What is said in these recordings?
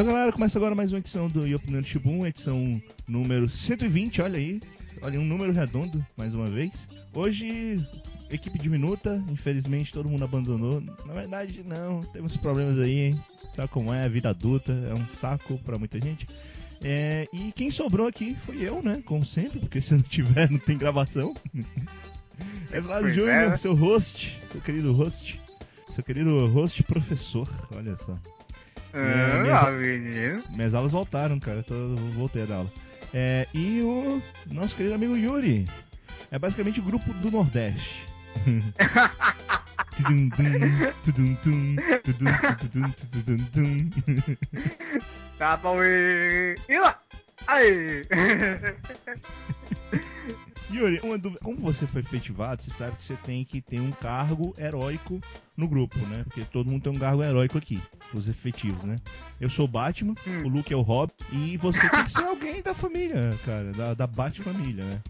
Então, galera, começa agora mais uma edição do Yopinando Shibun, edição número 120, olha aí. Olha, um número redondo, mais uma vez. Hoje, equipe diminuta, infelizmente todo mundo abandonou. Na verdade, não, temos problemas aí, hein? Sabe como é? A vida adulta é um saco pra muita gente. É, e quem sobrou aqui foi eu, né? Como sempre, porque se não tiver, não tem gravação. É Vlad Júnior, é. seu host, seu querido host. Seu querido host professor, olha só. É, minhas- Ah, menino. Minhas aulas voltaram, cara. Eu tô, voltei a dar aula. É, e o nosso querido amigo Yuri. É basicamente o grupo do Nordeste. Tá bom, e lá. Aí. Yuri, uma dúvida. Como você foi efetivado, você sabe que você tem que ter um cargo heróico no grupo, né? Porque todo mundo tem um cargo heróico aqui, os efetivos, né? Eu sou o Batman, Hum. o Luke é o Rob, e você tem que ser alguém da família, cara, da, da Bat-família, né?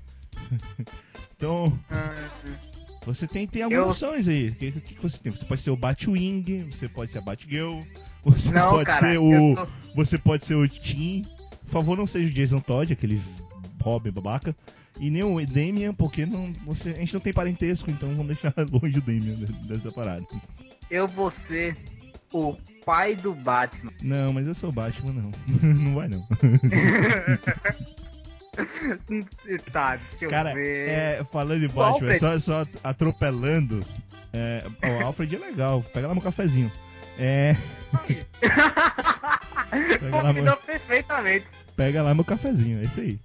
então, Você tem, tem algumas Eu- opções aí. O que, que, que você tem? Você pode ser o Batwing, você pode ser a Batgirl, você Não, pode cara. ser o. sou- Você pode ser o Tim. Por favor, não seja o Jason Todd, aquele Robin babaca. E nem o Damian, porque não, você, a gente não tem parentesco, então vamos deixar longe o Damian de- dessa parada. Eu vou ser o pai do Batman. Não, mas eu sou o Batman, não. não vai não. tá, deixa eu Cara, ver. é, falando de Batman, só, só atropelando. É, o Alfred é legal, pega lá meu cafezinho. É. Combinou perfeitamente. Pega lá meu cafezinho, é isso aí.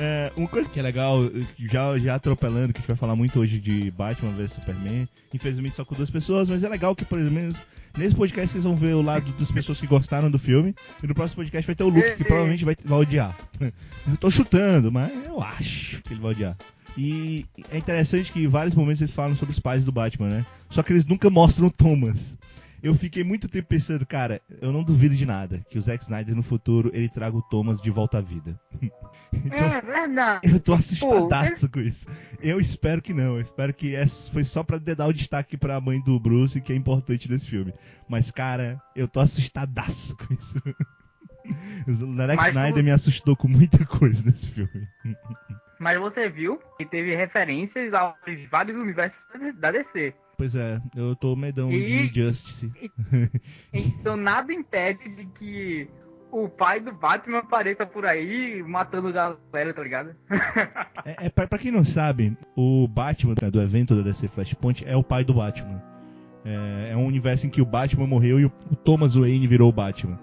É, uma coisa que é legal, já, já atropelando, que a gente vai falar muito hoje de Batman vs Superman, infelizmente só com duas pessoas, mas é legal que, por exemplo, nesse podcast vocês vão ver o lado das pessoas que gostaram do filme, e no próximo podcast vai ter o Luke, que provavelmente vai, vai odiar. Eu tô chutando, mas eu acho que ele vai odiar. E é interessante que em vários momentos eles falam sobre os pais do Batman, né? Só que eles nunca mostram o Thomas. Eu fiquei muito tempo pensando, cara, eu não duvido de nada que o Zack Snyder no futuro ele traga o Thomas de volta à vida. Então, É verdade. eu tô assustadaço com isso. Eu espero que não. Eu espero que essa foi só pra dar o destaque pra mãe do Bruce, que é importante nesse filme. Mas, cara, eu tô assustadaço com isso. O Zack Mas tu- Snyder me assustou com muita coisa nesse filme. Mas você viu que teve referências aos vários universos da DC. Pois é, eu tô medão E- de Justice. Então nada impede de que o pai do Batman apareça por aí matando galera, tá ligado? É, é pra, pra quem não sabe, o Batman né, do evento da DC Flashpoint é o pai do Batman. É, é um universo em que o Batman morreu e o, o Thomas Wayne virou o Batman.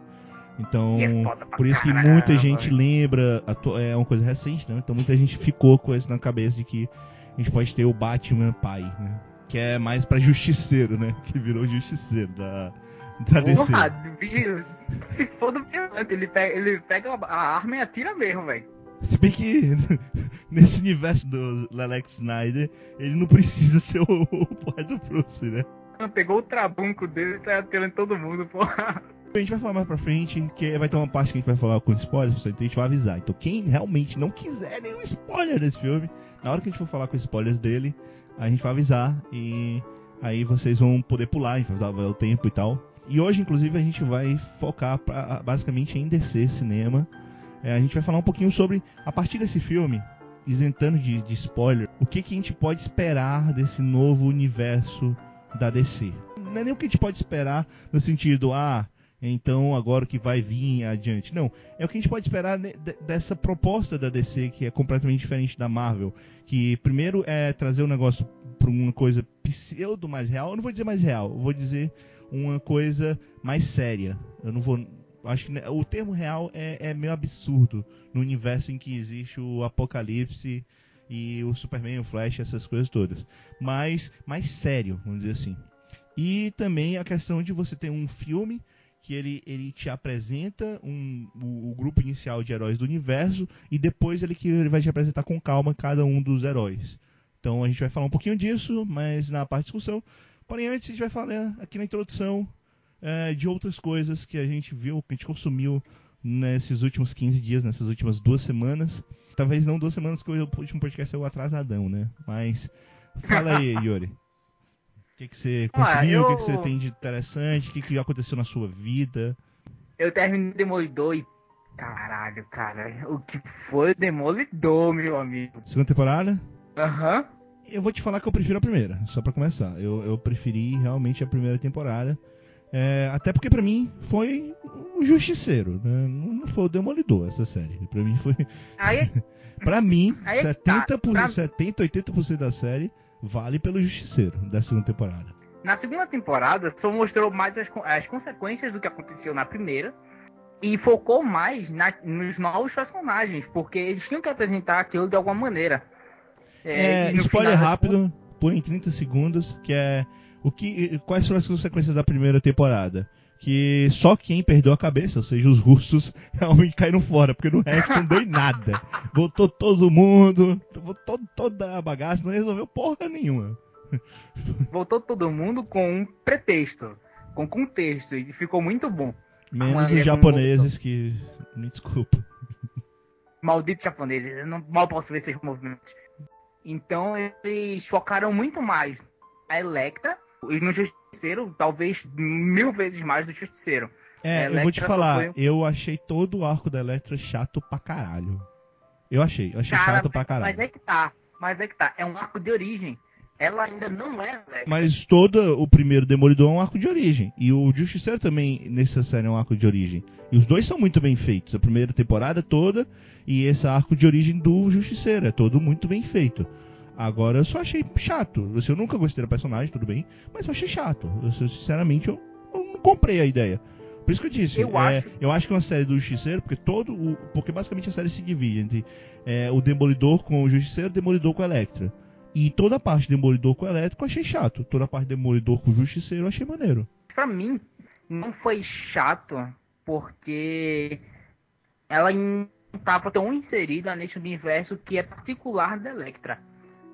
Então, é por isso que caramba, muita gente lembra, é uma coisa recente, né? Então muita gente ficou com isso na cabeça de que a gente pode ter o Batman pai, né? Que é mais pra justiceiro, né? Que virou justiceiro da, da DC. Porra, bicho, se for do violante, ele pega, ele pega a arma e atira mesmo, velho. Se bem que nesse universo do Alex Snyder, ele não precisa ser o, o pai do Bruce, né? Pegou o trabunco dele e saiu atirando em todo mundo, porra. A gente vai falar mais pra frente, que vai ter uma parte que a gente vai falar com spoilers, então a gente vai avisar. Então quem realmente não quiser nenhum spoiler desse filme, na hora que a gente for falar com spoilers dele, a gente vai avisar e aí vocês vão poder pular, vai usar o tempo e tal. E hoje, inclusive, a gente vai focar pra, basicamente em DC cinema. É, a gente vai falar um pouquinho sobre, a partir desse filme, isentando de, de spoiler, o que, que a gente pode esperar desse novo universo da DC. Não é nem o que a gente pode esperar no sentido, ah, então agora o que vai vir adiante. Não, é o que a gente pode esperar de- dessa proposta da DC que é completamente diferente da Marvel, que primeiro é trazer o negócio para uma coisa pseudo mais real. Eu não vou dizer mais real, eu vou dizer uma coisa mais séria. Eu não vou acho que né, o termo real é, é meio absurdo no universo em que existe o Apocalipse e o Superman, o Flash, essas coisas todas. Mas mais sério, vamos dizer assim. E também a questão de você ter um filme que ele, ele te apresenta um, o, o grupo inicial de heróis do universo e depois ele que ele vai te apresentar com calma cada um dos heróis. Então a gente vai falar um pouquinho disso, mas na parte de discussão. Porém, antes a gente vai falar aqui na introdução é, de outras coisas que a gente viu, que a gente consumiu nesses últimos 15 dias, nessas últimas duas semanas. Talvez não duas semanas, que o último podcast saiu atrasadão, né? Mas fala aí, Yuri. O que, que você Ah, consumiu? O que, que eu- você tem de interessante? O que, que aconteceu na sua vida? eu terminei o Demolidor e. Caralho, cara, o que foi o Demolidor, meu amigo? Segunda temporada? Aham. Uhum. Eu vou te falar que eu prefiro a primeira, só para começar. Eu, eu preferi realmente a primeira temporada. É, até porque para mim foi o Justiceiro, né? não, foi o Demolidor essa série. Para mim foi. Aí... para mim, Aí 70%, tá. pra... 70, 80% da série vale pelo Justiceiro da segunda temporada. Na segunda temporada, só mostrou mais as, as consequências do que aconteceu na primeira e focou mais na, nos novos personagens, porque eles tinham que apresentar aquilo de alguma maneira. É, é spoiler rápido, por em 30 segundos, que é o que, quais foram as consequências da primeira temporada? Que só quem perdeu a cabeça, ou seja, os russos, realmente caíram fora, porque no resto não deu em nada. Voltou todo mundo, voltou toda a bagaça, não resolveu porra nenhuma. Voltou todo mundo com um pretexto, com contexto, e ficou muito bom. Menos os japoneses que. Me desculpa. Malditos japoneses, eu não mal posso ver esses movimentos. Então eles focaram muito mais a Electra e no Justiceiro, talvez mil vezes mais do Justiceiro. É, eu vou te falar, eu achei todo o arco da Electra chato pra caralho. Eu achei, eu achei Cara, chato pra caralho. Mas é que tá, mas é que tá, é um arco de origem. Ela ainda não é Electra. Mas todo o primeiro Demolidor é um arco de origem. E o Justiceiro também, nessa série, é um arco de origem. E os dois são muito bem feitos. A primeira temporada toda e esse arco de origem do Justiceiro. É todo muito bem feito. Agora eu só achei chato. Eu nunca gostei da personagem, tudo bem, mas eu achei chato. Eu, sinceramente, eu, eu, não comprei a ideia. Por isso que eu disse, eu, é, acho... eu acho que é uma série do Justiceiro, porque todo o, porque basicamente a série se divide entre é, o Demolidor com o Justiceiro, o Demolidor com a Electra. E toda a parte do Demolidor com o Elétrico eu achei chato. Toda a parte do Demolidor com o Justiceiro eu achei maneiro. Pra mim, não foi chato, porque ela não estava tão inserida nesse universo que é particular da Electra.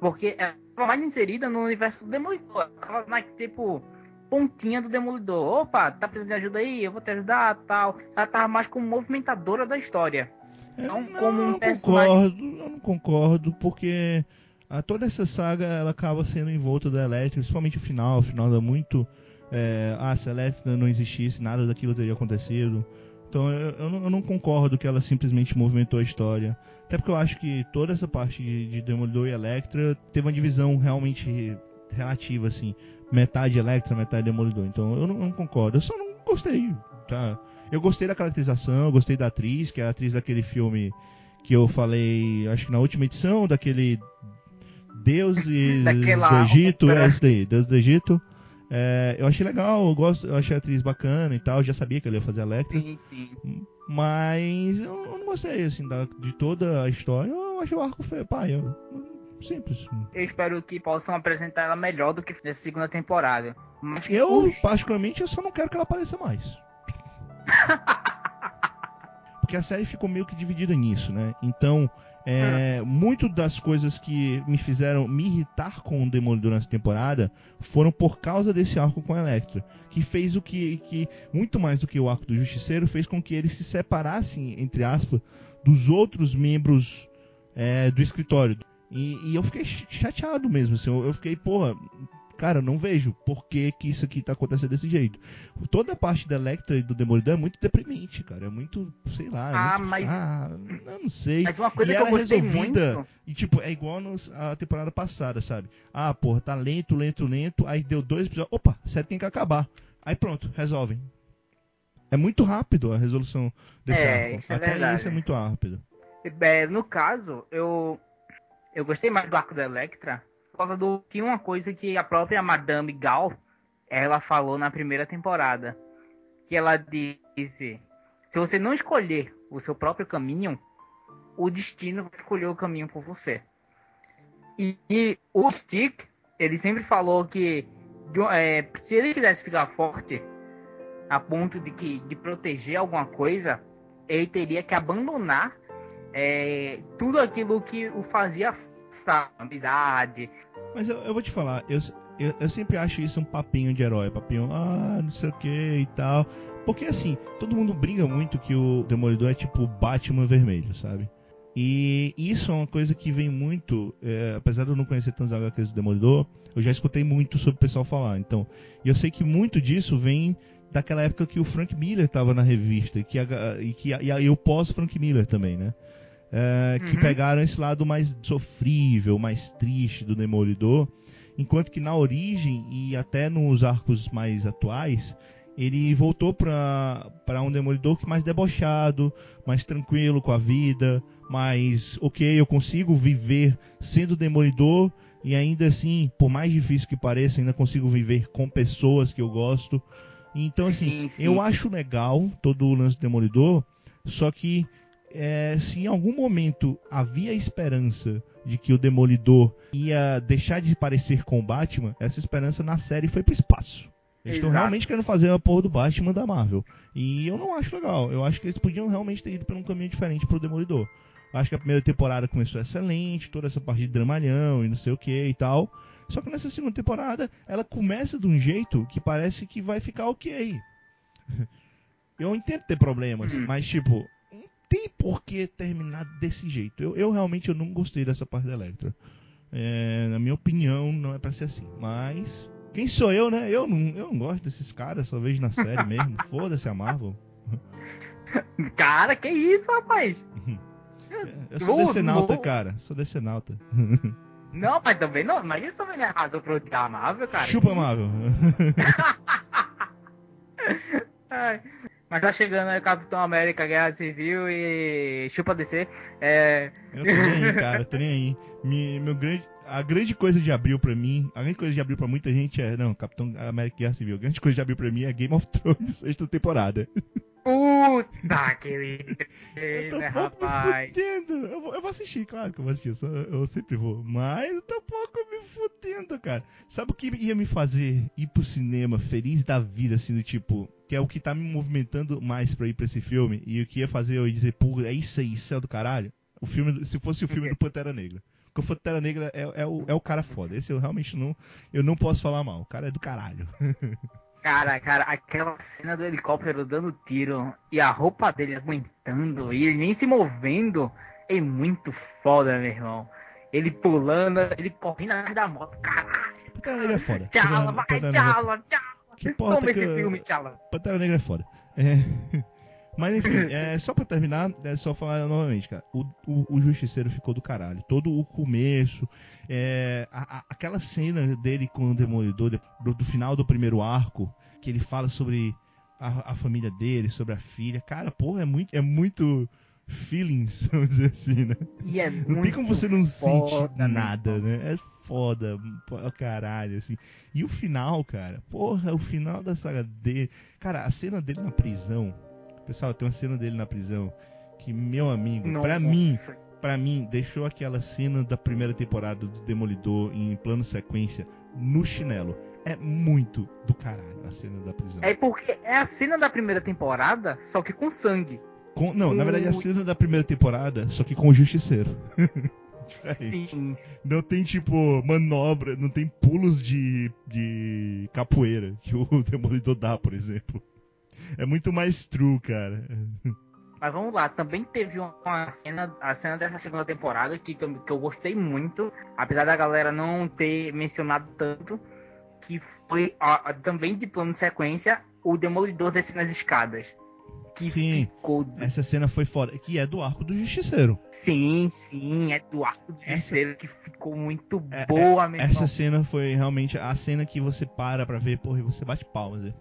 Porque ela estava mais inserida no universo do Demolidor. Ela mais, tipo, pontinha do Demolidor. Opa, tá precisando de ajuda aí? Eu vou te ajudar, tal. Ela tava mais como movimentadora da história. Não, não como um personagem. Concordo, eu não concordo, porque a, toda essa saga ela acaba sendo envolta da Electra, principalmente o final. O final é muito. É, ah, se a Electra não existisse, nada daquilo teria acontecido. Então eu, eu, não, eu, não, concordo que ela simplesmente movimentou a história. Até porque eu acho que toda essa parte de, de Demolidor e Electra teve uma divisão realmente relativa, assim. Metade Electra, metade Demolidor. Então eu não, não concordo. Eu só não gostei, tá? Eu gostei da caracterização, eu gostei da atriz, que é a atriz daquele filme que eu falei, acho que na última edição, daquele Deus e do Egito, é esse daí, Deus do Egito. É, eu achei legal, eu, gosto, eu achei a atriz bacana e tal, eu já sabia que ela ia fazer a Electra. Sim, sim. Mas eu, eu não gostei, assim, da, de toda a história. Eu achei o arco feio, pai, eu, simples. Eu espero que possam apresentar ela melhor do que nessa segunda temporada. Mas, eu, particularmente, eu só não quero que ela apareça mais. Porque a série ficou meio que dividida nisso, né? Então, é, hum. Muito das coisas que me fizeram me irritar com o Demolidor nessa temporada foram por causa desse arco com a Electra, que fez o que, que muito mais do que o arco do Justiceiro fez com que eles se separassem entre aspas dos outros membros é, do escritório. E, e, eu fiquei chateado mesmo, assim, eu, eu fiquei, porra, cara, eu não vejo por que, que isso aqui tá acontecendo desse jeito. Toda a parte da Electra e do Demolidor é muito deprimente, cara. É muito, sei lá. É ah, muito, mas. Ah, eu não sei. Mas uma coisa e que eu gostei resolvida, muito. E tipo, é igual nos, a temporada passada, sabe? Ah, porra, tá lento, lento, lento. Aí deu dois episódios. Opa, sério, tem que acabar. Aí pronto, resolvem. É muito rápido a resolução desse é, arco. Isso é Até verdade. isso é muito rápido. É, no caso, eu eu gostei mais do arco da Electra causa do que uma coisa que a própria Madame Gal ela falou na primeira temporada, que ela disse: se você não escolher o seu próprio caminho, o destino vai escolher o caminho por você. E, e o Stick, ele sempre falou que é, se ele quisesse ficar forte, a ponto de que de proteger alguma coisa, ele teria que abandonar é, tudo aquilo que o fazia amizade. Mas eu, eu vou te falar, eu, eu, eu, sempre acho isso um papinho de herói, papinho, ah, não sei o que e tal. Porque assim, todo mundo brinca muito que o Demolidor é tipo Batman vermelho, sabe? E isso é uma coisa que vem muito, é, apesar de eu não conhecer tantos HQs do Demolidor, eu já escutei muito sobre o pessoal falar. Então, eu sei que muito disso vem daquela época que o Frank Miller tava na revista e que, a, e, que a, e o pós-Frank Miller também, né? É, que Uhum. pegaram esse lado mais sofrível, mais triste do Demolidor, enquanto que na origem e até nos arcos mais atuais, ele voltou para um Demolidor que mais debochado, mais tranquilo com a vida, mais ok, eu consigo viver sendo Demolidor e ainda assim, por mais difícil que pareça, ainda consigo viver com pessoas que eu gosto. Então, assim, Sim, sim. eu acho legal todo o lance do Demolidor, só que é, se em algum momento havia esperança de que o Demolidor ia deixar de parecer com o Batman, essa esperança na série foi pro espaço. Eles estão realmente querendo fazer a porra do Batman da Marvel. E eu não acho legal. Eu acho que eles podiam realmente ter ido por um caminho diferente pro Demolidor. Eu acho que a primeira temporada começou excelente, toda essa parte de dramalhão e não sei o que e tal. Só que nessa segunda temporada, ela começa de um jeito que parece que vai ficar ok. Eu entendo ter problemas, Hum. mas tipo, tem por que terminar desse jeito. Eu, eu realmente eu não gostei dessa parte da Electra. É, na minha opinião, não é pra ser assim. Mas. Quem sou eu, né? Eu não, eu não gosto desses caras, só vejo na série mesmo. Foda-se a Marvel. Cara, que isso, rapaz? Eu sou Vou- decenalta, vou- cara. Sou decenalta. Não, mas também não. Mas isso também não é razão pra odiar a Marvel, cara. Chupa? Marvel. Ai. Mas tá chegando aí Capitão América Guerra Civil e chupa DC. É. Eu tô nem aí, cara, tô nem aí. Me- meu grande, a grande coisa de abril pra mim, a grande coisa de abril pra muita gente é. Não, Capitão América Guerra Civil. A grande coisa de abril pra mim é Game of Thrones, sexta temporada. Puta que Eu tô né, pouco rapaz. me fudendo. Eu vou, eu vou assistir, claro que eu vou assistir. Eu, só- eu sempre vou. Mas eu tô um pouco me fudendo, cara. Sabe o que ia me fazer ir pro cinema feliz da vida, assim, do tipo. Que é o que tá me movimentando mais pra ir pra esse filme. E o que ia fazer eu ir dizer, pô, é isso aí, isso é do caralho. O filme, se fosse o filme do Pantera Negra. Porque o Pantera Negra é, é o, é o cara foda. Esse eu realmente não. Eu não posso falar mal. O cara é do caralho. Cara, cara, aquela cena do helicóptero dando tiro e a roupa dele aguentando e ele nem se movendo é muito foda, meu irmão. Ele pulando, ele correndo atrás da moto. Caralho, Pantera Negra é foda. tchala, vai, é tchala, tchala. Toma esse filme, tchala. Pantera Negra é foda. É. Mas enfim, é, só pra terminar, é só falar novamente, cara. O, o, o Justiceiro ficou do caralho. Todo o começo, é, a- a- aquela cena dele com o Demolidor, de- do, do final do primeiro arco, que ele fala sobre a, a família dele, sobre a filha. Cara, porra, é muito, é muito feelings, vamos dizer assim, né? É Não tem como você não sentir meu nada, né? É foda, pô, caralho, assim. E o final, cara, porra, o final da saga dele. Cara, a cena dele na prisão. Pessoal, tem uma cena dele na prisão que, meu amigo, pra mim, pra mim, deixou aquela cena da primeira temporada do Demolidor em plano sequência no chinelo. É muito do caralho a cena da prisão. É porque é a cena da primeira temporada, só que com sangue. Com- não, na verdade, a o- cena da primeira temporada, só que com o Justiceiro. Diferente. Sim. Não tem, tipo, manobra, não tem pulos de, de capoeira que o Demolidor dá, por exemplo. É muito mais true, cara. Mas vamos lá, também teve uma cena, a cena dessa segunda temporada que, que eu- gostei muito, apesar da galera não ter mencionado tanto, que foi também de plano sequência, o Demolidor descendo as escadas. Que Sim. ficou. Essa cena foi foda. Que é do arco do Justiceiro. Sim, sim, é do arco do Essa- Justiceiro que ficou muito É- boa, meu Essa irmão. cena foi realmente a cena que você para pra ver, porra, e você bate palmas. né?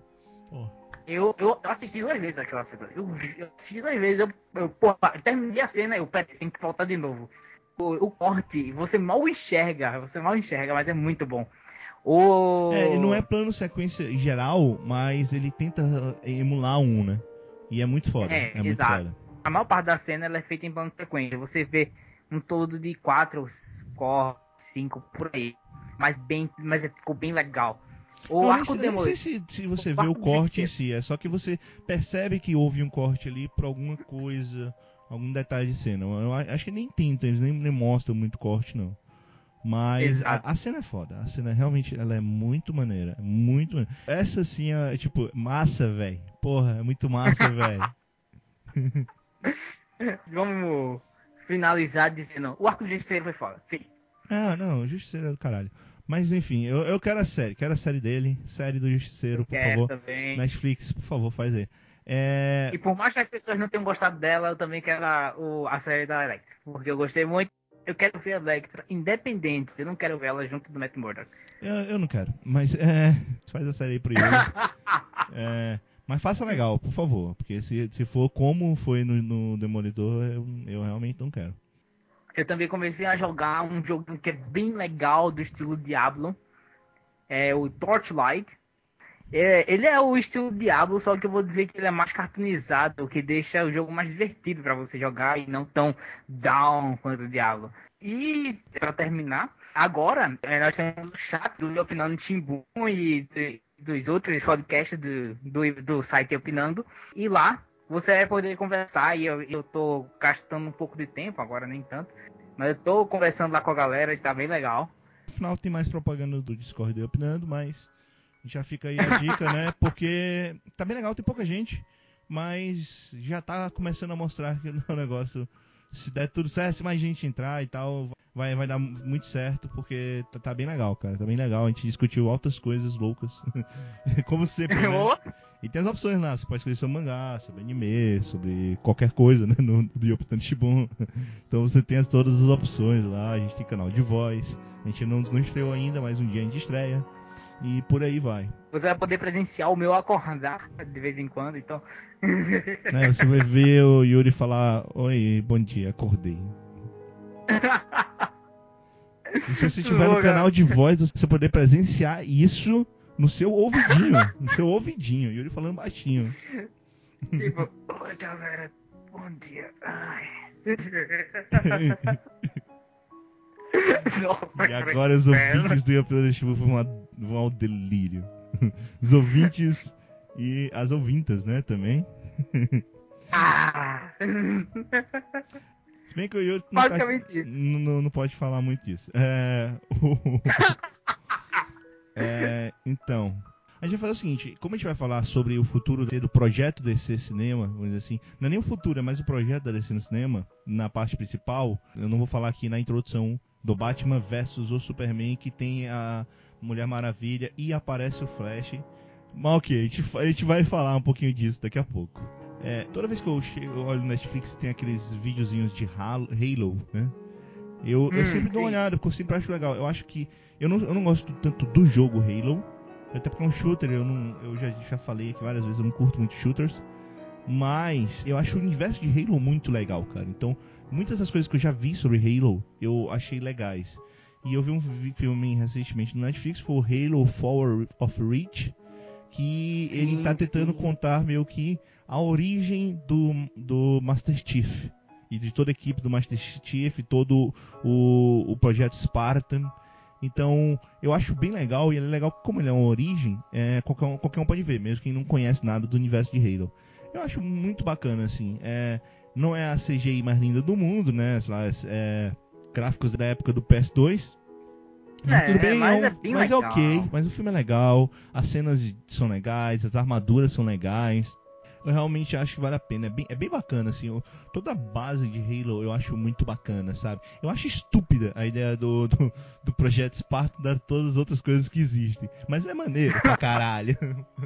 Porra. Eu, eu, assisti duas vezes aquela cena. Eu, eu assisti duas vezes. Eu, eu, porra, terminei a cena eu peraí, tem que voltar de novo. O, o corte, você mal enxerga. Você mal enxerga, mas é muito bom. O... É, não é plano sequência geral, mas ele tenta eh, emular um, né? E é muito foda. É, É, muito exato. foda. A maior parte da cena ela é feita em plano sequência. Você vê um todo de quatro cortes, cinco por aí. Mas bem, mas ficou bem legal. O Eu arco sei- nem sei se, se você O vê o corte em si, é só que você percebe que houve um corte ali por alguma coisa, algum detalhe de cena. Eu acho que nem tenta, eles nem, nem mostram muito corte, não. Mas a, a cena é foda, a cena realmente ela é muito maneira, muito maneira. Essa sim é, tipo, massa, velho. Porra, é muito massa, velho. Vamos finalizar dizendo. O arco de justiceiro foi foda. Fim. Ah, não, Justiceiro é do caralho. Mas enfim, eu, eu quero a série, quero a série dele, série do Justiceiro, por Quero favor. também. Netflix, por favor, faz aí. É, E por mais que as pessoas não tenham gostado dela, eu também quero a, o- a série da Electra. Porque eu gostei muito. Eu quero ver a Electra independente. Eu não quero ver ela junto do Matt Murdock. eu, eu não quero, mas é, faz a série aí pro. É, mas faça legal, por favor, porque se, se for como foi no, no Demolidor, eu, eu realmente não quero. Eu também comecei a jogar um jogo que é bem legal do estilo Diablo. É o Torchlight. É, ele é o estilo Diablo, só que eu vou dizer que ele é mais cartoonizado, o que deixa o jogo mais divertido para você jogar e não tão down quanto o Diablo. E para terminar, agora é, nós temos o chat do Opinando Timbu e dos outros podcasts do, do, do site Opinando. E lá você vai poder conversar e eu, eu tô gastando um pouco de tempo, agora nem tanto. Mas eu tô conversando lá com a galera e tá bem legal. No final tem mais propaganda do Discord do Opinando, mas já fica aí a dica, né? Porque tá bem legal, tem pouca gente, mas já tá começando a mostrar que o negócio, se der tudo certo, se mais gente entrar e tal, vai, vai dar muito certo, porque tá, tá bem legal, cara. Tá bem legal, a gente discutiu altas coisas loucas, como sempre, né? E tem as opções lá, você pode escolher sobre mangá, sobre anime, sobre qualquer coisa, né? No do Yopitano Shibun. Então você tem as, todas as opções lá, a gente tem canal de voz, a gente não, não estreou ainda, mas um dia a gente estreia. E por aí vai. Você vai poder presenciar o meu acordar de vez em quando, então. Né, Você vai ver o Yuri falar, oi, bom dia, acordei. E se você estiver no canal de voz, você poder presenciar isso no seu ouvidinho. No seu ouvidinho. Yuri falando baixinho. tipo, oi galera, bom dia. Ai. Nossa, E agora os ouvintes do Shibun vão, vão ao delírio. Os ouvintes e as ouvintas, né, também. Ah. Se bem que o Yuri não, tá- não- não pode falar muito disso. É, o- É, então, a gente vai fazer o seguinte, como a gente vai falar sobre o futuro do projeto DC Cinema, vamos dizer assim, não é nem o futuro, é mais o projeto da DC no cinema, na parte principal, eu não vou falar aqui na introdução do Batman versus o Superman, que tem a Mulher Maravilha e aparece o Flash. Mas ok, a gente, a gente vai falar um pouquinho disso daqui a pouco. É, toda vez que eu, chego, eu olho no Netflix tem aqueles videozinhos de Halo, Halo, né? Eu, eu Hum, sempre dou uma sim. olhada, porque eu sempre acho legal. Eu acho que. Eu não, eu não gosto tanto do jogo Halo. Até porque é um shooter, eu, não, eu já, já falei aqui várias vezes, eu não curto muito shooters. Mas eu acho o universo de Halo muito legal, cara. Então, muitas das coisas que eu já vi sobre Halo, eu achei legais. E eu vi um filme recentemente no Netflix, foi o Halo Forward of Reach, que Sim, ele tá tentando sim. contar meio que a origem do, do Master Chief. E de toda a equipe do Master Chief, todo o, o projeto Spartan. Então, eu acho bem legal, e ele é legal como ele é uma origem, é, qualquer, um, qualquer um pode ver, mesmo quem não conhece nada do universo de Halo. Eu acho muito bacana, assim. É, não é a CGI mais linda do mundo, né? Sei lá, é, gráficos da época do PS2. Mas É, tudo bem, mas é, um- é bem mas é ok. Mas o filme é legal, as cenas são legais, as armaduras são legais. Eu realmente acho que vale a pena. É bem, é bem bacana, assim. eu- toda a base de Halo eu acho muito bacana, sabe? Eu acho estúpida a ideia do, do, do projeto Spartan dar todas as outras coisas que existem. Mas é maneiro pra caralho.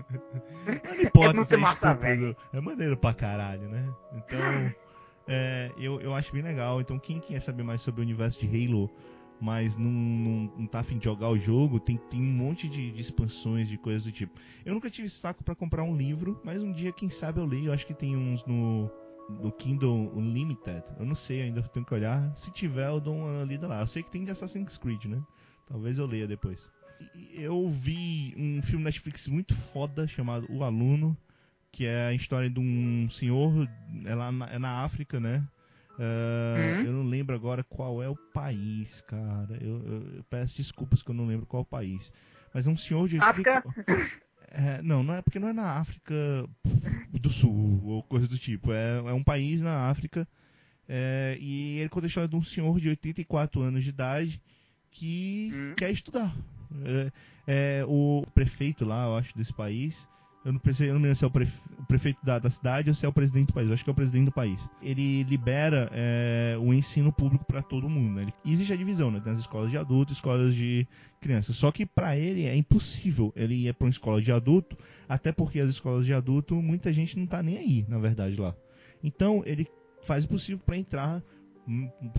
Não importa É se ser é massa estúpido. É maneiro pra caralho, né? Então, é, eu, eu acho bem legal. Então, quem quer saber mais sobre o universo de Halo, mas não, não, não tá afim de jogar o jogo, tem, tem um monte de, de expansões, de coisas do tipo. Eu nunca tive saco pra comprar um livro, mas um dia, quem sabe, eu leio. Eu acho que tem uns no, no Kindle Unlimited. Eu não sei ainda, tenho que olhar. Se tiver, eu dou uma lida lá. Eu sei que tem de Assassin's Creed, né? Talvez eu leia depois. Eu vi um filme Netflix muito foda chamado O Aluno, que é a história de um senhor, é, lá na, é na África, né? Ah, Uhum. Eu não lembro agora qual é o país, cara. Eu, eu- eu peço desculpas que eu não lembro qual é o país. Mas é um senhor de. África? É, não, não é porque não é na África do Sul ou coisa do tipo. É, é um país na África. é, e ele conta a história de um senhor de 84 anos de idade que Hum. quer estudar. É, é, o prefeito lá, eu acho, desse país, Eu não, pensei, eu não lembro se é o, prefe, o prefeito da, da, cidade ou se é o presidente do país. Eu acho que é o presidente do país. Ele libera é, o ensino público para todo mundo. Né? Ele, existe a divisão, né? Tem as escolas de adulto escolas de crianças. Só que para ele é impossível ele ir para uma escola de adulto, até porque as escolas de adulto, muita gente não tá nem aí, na verdade, lá. Então ele faz o possível para entrar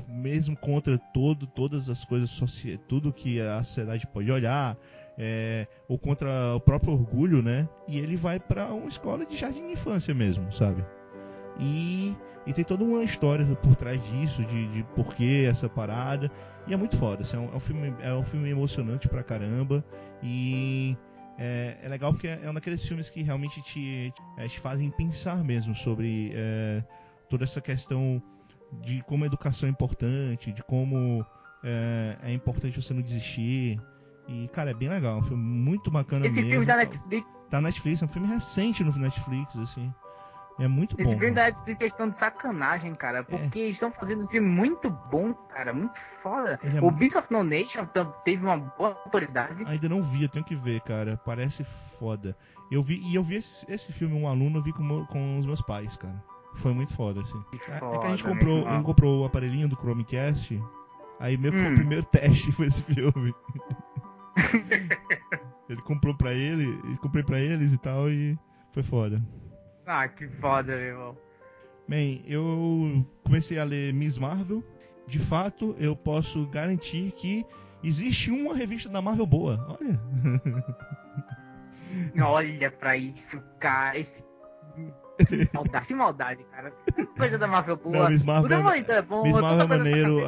mesmo contra todo, todas as coisas, tudo que a sociedade pode olhar, é, ou contra o próprio orgulho, né? E ele vai para uma escola de jardim de infância mesmo, sabe? E, e tem toda uma história por trás disso, de, de por que essa parada. E é muito foda, assim, é, um, é, um, filme, é um filme emocionante pra caramba. E é, é legal porque é um daqueles filmes que realmente te, te, te fazem pensar mesmo sobre é, toda essa questão de como a educação é importante, de como é, é importante você não desistir. E, cara, é bem legal, é um filme muito bacana Esse mesmo. filme da Netflix? Tá na Netflix, é um filme recente no Netflix, assim. É muito Esse bom. filme da Netflix é questão de sacanagem, cara. Porque é. estão fazendo um filme muito bom, cara. Muito foda. É o Beast of No Nation teve uma boa autoridade. Ainda não vi, eu tenho que ver, cara. Parece foda. Eu vi, e eu vi esse, esse filme, um aluno, eu vi com, com os meus pais, cara. Foi muito foda, assim. Foda, é que a gente comprou, comprou o aparelhinho do Chromecast. Aí meio que hum. foi o hum. primeiro teste foi esse filme. ele comprou pra ele, comprei pra eles e tal, e foi foda. Ah, que foda, meu irmão. Bem, eu comecei a ler Miss Marvel. De fato, eu posso garantir que existe uma revista da Marvel boa. Olha. Olha pra isso, cara. Esse... Maldade, maldade, cara. Coisa da Marvel boa. Não, Miss Marvel, é, bom, Miss Marvel é maneiro.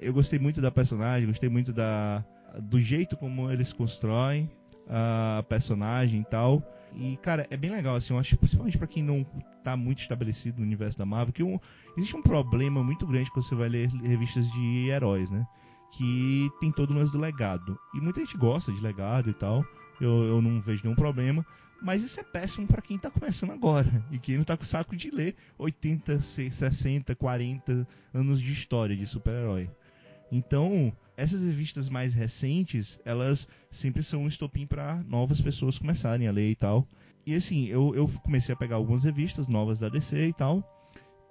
eu gostei muito da personagem, gostei muito da, do jeito como eles constroem a personagem e tal. E, cara, é bem legal, assim, eu acho, principalmente para quem não tá muito estabelecido no universo da Marvel, que um, existe um problema muito grande quando você vai ler revistas de heróis, né? Que tem todo o lance do legado. E muita gente gosta de legado e tal, eu, eu não vejo nenhum problema, mas isso é péssimo para quem tá começando agora e quem não tá com saco de ler 80, 60, 40 anos de história de super-herói. Então, essas revistas mais recentes, elas sempre são um estopim para novas pessoas começarem a ler e tal. E assim, eu, eu comecei a pegar algumas revistas novas da DC e tal.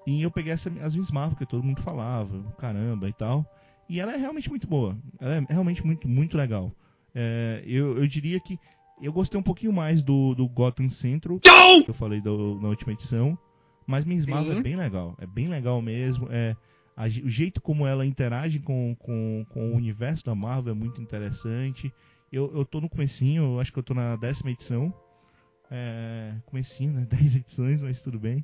E eu peguei essa, as Miss Marvel, que todo mundo falava, caramba e tal. E ela é realmente muito boa. Ela é realmente muito, muito legal. É, eu, eu diria que eu gostei um pouquinho mais do, do Gotham Central, que eu falei do, na última edição. Mas Miss Marvel é bem legal. É bem legal mesmo. É, a, o jeito como ela interage com, com, com o universo da Marvel é muito interessante. Eu, eu tô no comecinho, eu acho que eu tô na décima edição. É, comecinho, né? 10 edições, mas tudo bem.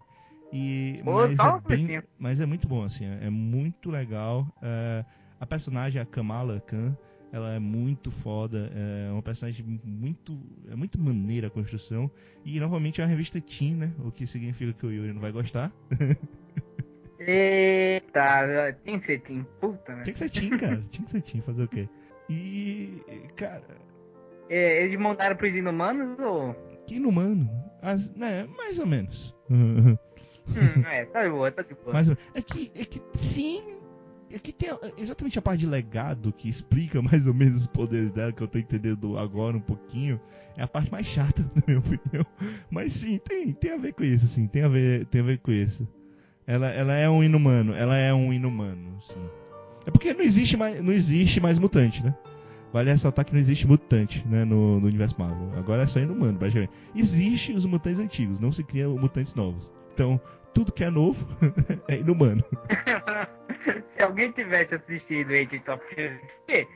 E, Pô, mas, é bem, mas é muito bom, assim, é, é muito legal. É, a personagem, a Kamala Khan, ela é muito foda, é uma personagem muito. É muito maneira a construção. E novamente é uma revista Teen, né? O que significa que o Yuri não vai gostar. Eita, tem que ser Team, puta, né? Tinha que ser Team, cara. Tinha que ser Team, fazer o quê? E, cara. É, eles montaram pros inumanos ou. Que inumano? As, né, mais ou menos. hum, é, tá de boa, tá de boa. Mais é que, é que sim. É que tem exatamente a parte de legado que explica mais ou menos os poderes dela, que eu tô entendendo agora um pouquinho. É a parte mais chata, na minha opinião. Mas sim, tem, tem a ver com isso, sim. Tem a ver, tem a ver com isso. Ela, ela é um inumano. Ela é um inumano, sim. É porque não existe mais, não existe mais mutante, né? Vale ressaltar que não existe mutante né, no, no universo Marvel. Agora é só inumano, basicamente. Existem os mutantes antigos, não se criam mutantes novos. Então, tudo que é novo é inumano. se alguém tivesse assistido Agents of Shield,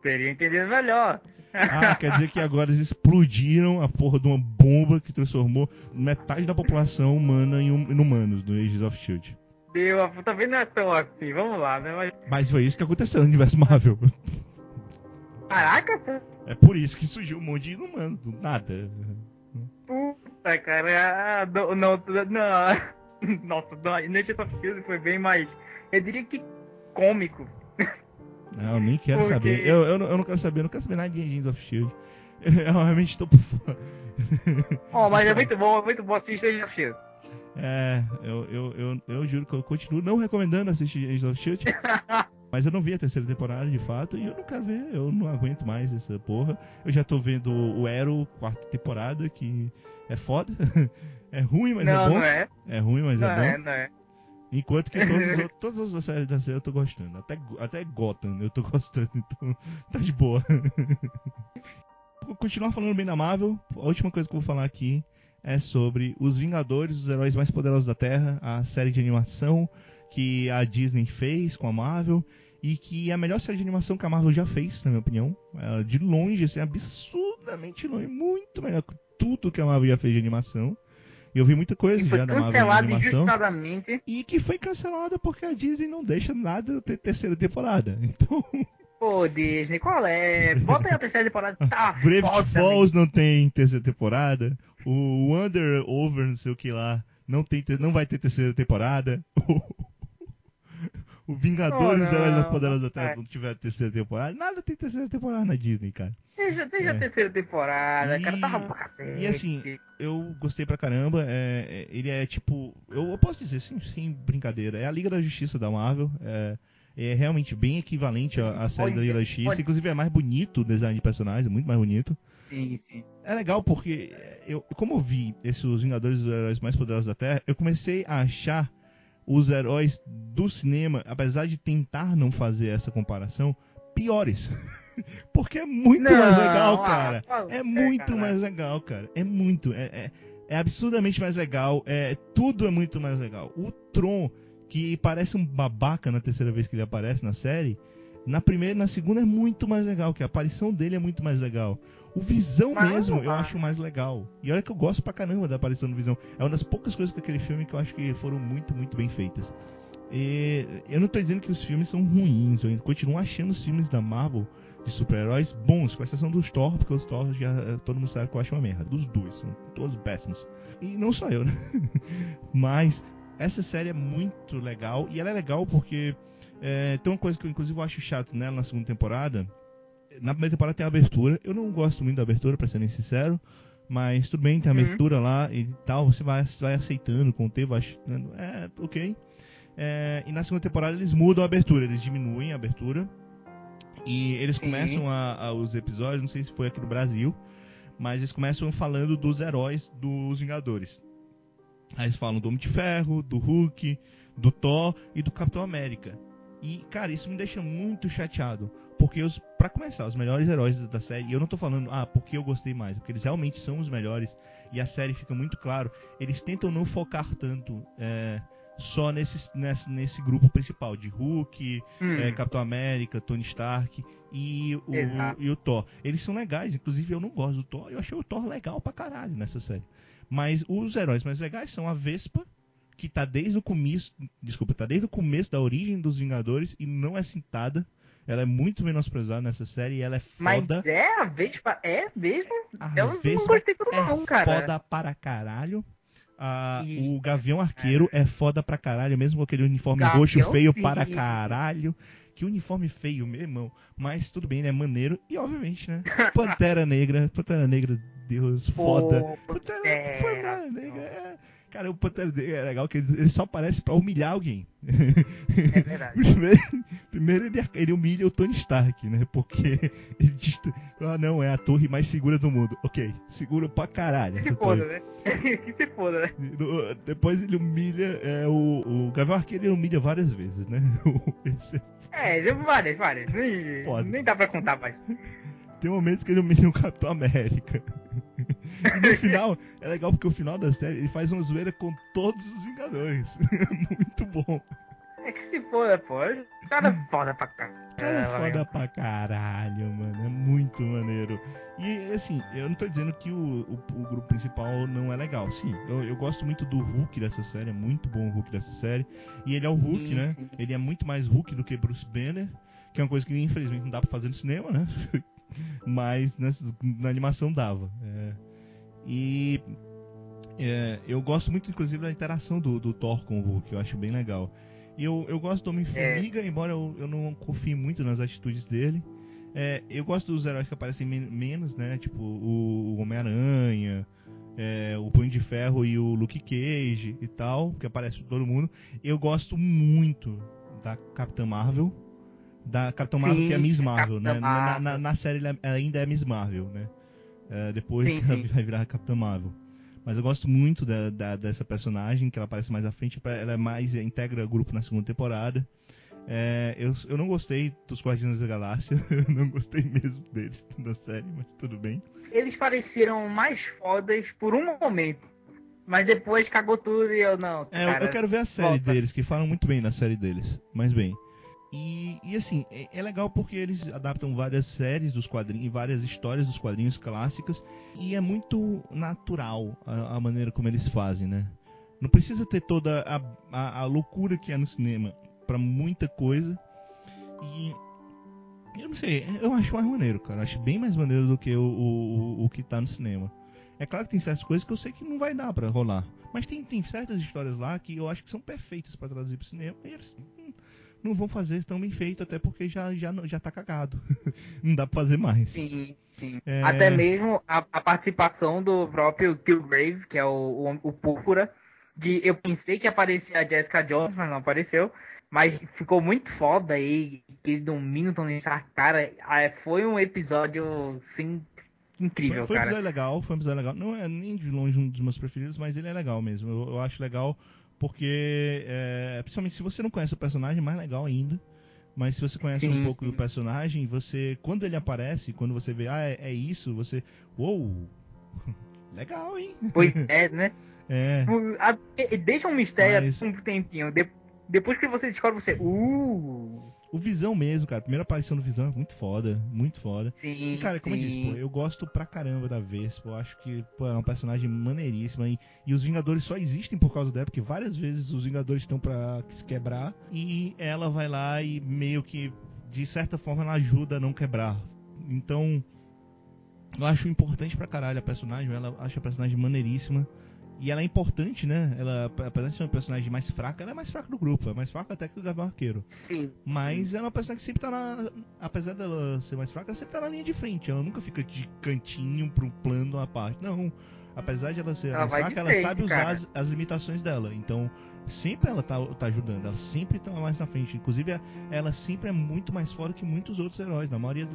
teria entendido melhor. Ah, quer dizer que agora eles explodiram a porra de uma bomba que transformou metade da população humana em, hum, em humanos no Agents of Shield. Deu, também não é tão assim, vamos lá, né? Mas, Mas foi isso que aconteceu no universo Marvel. Caraca! É por isso que surgiu um monte de inumano, do nada. Puta, cara, ah, não, não, não. Nossa, no Agents of Shield foi bem mais, eu diria que cômico. Não, nem quero Porque... saber. Eu, eu, não, eu não quero saber, eu não quero saber nada de Agents of Shield. Eu realmente estou por fora. Oh, mas é muito bom, é muito bom assistir Agents of Shield. É, eu, eu, eu, eu juro que eu continuo não recomendando assistir Agents of Shield. Mas eu não vi a terceira temporada, de fato, e eu não quero ver, eu não aguento mais essa porra. Eu já tô vendo o Arrow, quarta temporada, que é foda. é ruim, mas é Não, bom. não é. É ruim, mas Não é bom. é, não é. Enquanto que todos todas as séries da série eu tô gostando. Até, até Gotham eu tô gostando, então tá de boa. Vou continuar falando bem da Marvel. A última coisa que eu vou falar aqui é sobre Os Vingadores, os heróis mais poderosos da Terra, a série de animação que a Disney fez com a Marvel e que é a melhor série de animação que a Marvel já fez, na minha opinião. É, de longe, assim, absurdamente longe, muito melhor que tudo que a Marvel já fez de animação. E eu vi muita coisa E já foi da Marvel de cancelado animação injustiçadamente. e que foi cancelada porque a Disney não deixa nada ter terceira temporada. Então, Pô, Disney, qual é? Bota aí a terceira temporada. Tá Gravity foda, Falls não tem terceira temporada. O Wonder Over, não sei o que lá, não, tem, não vai ter terceira temporada. O Vingadores, Oh, Heróis mais não. Poderosos da Terra É. não tiver terceira temporada. Nada tem terceira temporada na Disney, cara. Deixa, deixa É. a terceira temporada, E- cara. Tava pra cacete. E assim, eu gostei pra caramba. é- é- ele é tipo. Eu, eu posso dizer, sem, sem brincadeira, é a Liga da Justiça da Marvel. É, é realmente bem equivalente à, série da Liga da Justiça. Olha. Inclusive é mais bonito o design de personagens, muito mais bonito. Sim, sim. É legal porque, eu, como eu vi esses Vingadores os heróis mais poderosos da Terra, eu comecei a achar os heróis do cinema, apesar de tentar não fazer essa comparação, piores. porque é muito Não, mais legal, ah, cara. É muito mais legal, cara. É muito. É, é, é absurdamente mais legal. É, tudo é muito mais legal. O Tron, que parece um babaca na terceira vez que ele aparece na série, na primeira e na segunda é muito mais legal, que a aparição dele é muito mais legal. O Visão Mas, mesmo eu acho mais legal. E olha que eu gosto pra caramba da aparição do Visão. É uma das poucas coisas com aquele filme que eu acho que foram muito, muito bem feitas. E eu não tô dizendo que os filmes são ruins, eu continuo achando os filmes da Marvel de super-heróis bons, com exceção dos Thor, porque os Thor já eh, todo mundo sabe que eu acho uma merda. Dos dois, são todos péssimos. E não só eu, né? Mas essa série é muito legal, e ela é legal porque eh, tem uma coisa que eu inclusive acho chato nela na segunda temporada. Na primeira temporada tem a abertura, eu não gosto muito da abertura, pra ser bem sincero. Mas tudo bem, tem a Uhum. abertura lá e tal, você vai, vai aceitando com o tempo, vai achando, é, ok. É, e na segunda temporada eles mudam a abertura, eles diminuem a abertura. E eles Sim. começam a, a- os episódios, não sei se foi aqui no Brasil, mas eles começam falando dos heróis dos Vingadores. Aí eles falam do Homem de Ferro, do Hulk, do Thor e do Capitão América. E, cara, isso me deixa muito chateado. Porque, os, pra começar, os melhores heróis da série, e eu não tô falando, ah, porque eu gostei mais, porque eles realmente são os melhores, e a série fica muito claro, eles tentam não focar tanto é, só nesse, nesse, nesse grupo principal, de Hulk, Hum, é, Capitão América, Tony Stark e o, Exato. e o Thor. Eles são legais, inclusive eu não gosto do Thor, eu achei o Thor legal pra caralho nessa série. Mas os heróis mais legais são a Vespa, que tá desde o começo, desculpa, tá desde o começo da origem dos Vingadores e não é citada. Ela é muito menosprezada nessa série e ela é foda. Mas é a Vespa, é mesmo? A eu não Vespa gostei tudo é não, cara. foda para caralho. Ah, E- o Gavião Arqueiro é. foda pra caralho, mesmo com aquele uniforme Gavião, roxo feio sim. para caralho. Que uniforme feio, meu irmão. Mas tudo bem, ele é maneiro. E obviamente, né? Pantera Negra. Pantera Negra, Deus, foda. Pô, Pantera, é, Pantera Negra é. Cara, o Pantera Negra é legal que ele, só aparece pra humilhar alguém. É verdade. Primeiro, primeiro ele, ele humilha o Tony Stark, né? Porque ele diz: Ah, não, é a torre mais segura do mundo. Ok, segura pra caralho. Que se torre. foda, né? que se foda, né? Depois ele humilha é, o, o Gavião Arqueiro, ele humilha várias vezes, né? Esse- É, deu várias, várias. Nem, Foda. nem dá pra contar mais. tem momentos que ele humilha o Capitão América. E no final, é legal porque o final da série ele faz uma zoeira com todos os Vingadores. Muito bom. É que se foda, pô. O cara é foda pra caralho. Cara, é foda pra caralho, mano. É muito maneiro. E assim, eu não tô dizendo que o, o, o grupo principal não é legal. Sim, eu, eu gosto muito do Hulk dessa série. É muito bom o Hulk dessa série. E ele é o Hulk, Sim, né? sim. Ele é muito mais Hulk do que Bruce Banner. Que é uma coisa que infelizmente não dá pra fazer no cinema, né? Mas nessa, na animação dava. É. E é, eu gosto muito, inclusive, da interação do, do Thor com o Hulk. Eu acho bem legal. E eu, eu gosto do Homem-Formiga, embora eu, eu não confie muito nas atitudes dele. É, eu gosto dos heróis que aparecem men- menos, né? Tipo o, o Homem-Aranha, é, o Punho de Ferro e o Luke Cage e tal, que aparece todo mundo. Eu gosto muito da Capitã Marvel. Da Capitão Marvel, Sim, que é Miss Marvel, né? Capitã Na, na- Marvel. na série ela ainda é Miss Marvel, né? É, depois Sim, que ela sim. vai virar Capitã Marvel. Mas eu gosto muito da, da- dessa personagem, que ela aparece mais à frente. Ela é mais integra o grupo na segunda temporada. É, eu, eu não gostei dos Guardiões da Galáxia. Eu não gostei mesmo deles da série, mas tudo bem. Eles pareceram mais fodas por um momento. Mas depois cagou tudo e eu não. É, eu- cara, eu quero ver a série volta. deles, que falam muito bem na série deles. Mas bem. E, e assim, é, é legal porque eles adaptam várias séries dos quadrinhos, várias histórias dos quadrinhos clássicas. E é muito natural a, a maneira como eles fazem, né? Não precisa ter toda a, a, a loucura que é no cinema pra muita coisa. E. Eu não sei, eu acho mais maneiro, cara. Acho bem mais maneiro do que o, o, o- que tá no cinema. É claro que tem certas coisas que eu sei que não vai dar pra rolar. Mas tem, tem certas histórias lá que eu acho que são perfeitas pra traduzir pro cinema. E eles não vão fazer tão bem feito, até porque já, já, já tá cagado. não dá pra fazer mais. Sim, sim. É. Até mesmo a, a participação do próprio Killgrave, que é o, o, o Púrpura. De, eu pensei que aparecia a Jessica Jones, mas não apareceu. Mas ficou muito foda aí, que ele domina o Tony Stark. Cara, ah, foi um episódio, sim, incrível, Foi, foi um cara. episódio legal, foi um episódio legal. Não é nem de longe um dos meus preferidos, mas ele é legal mesmo. Eu, eu acho legal porque, é, principalmente se você não conhece o personagem, é mais legal ainda. Mas se você conhece Sim, um pouco sim. do personagem, você, quando ele aparece, quando você vê, ah, é, é isso, você, uou, legal, hein? Pois é, né? É, e- Deixa um mistério Mas- um tempinho. De- depois que você descobre, você. Uh! O Visão mesmo, cara. A primeira aparição do Visão é muito foda, muito foda. Sim, E, cara, como eu disse, pô, sim. eu gosto pra caramba da Vespa. Eu acho que pô, é um personagem maneiríssima. E, e os Vingadores só existem por causa dela, porque várias vezes os Vingadores estão pra se quebrar. E ela vai lá e meio que, de certa forma, ela ajuda a não quebrar. Então, eu acho importante pra caralho a personagem. Ela acho a personagem maneiríssima. E ela é importante, né? Ela, apesar de ser uma personagem mais fraca, ela é mais fraca do grupo. É mais fraca até que o Gavião Arqueiro. Sim. Mas ela é uma personagem que sempre tá na. Apesar dela ser mais fraca, ela sempre tá na linha de frente. Ela nunca fica de cantinho pro plano à parte. Não. Apesar de ela ser Ela mais fraca, de ela frente, sabe usar as, as limitações dela. Então, sempre ela tá, tá ajudando. Ela sempre tá mais na frente. Inclusive, ela sempre é muito mais foda que muitos outros heróis. Na maioria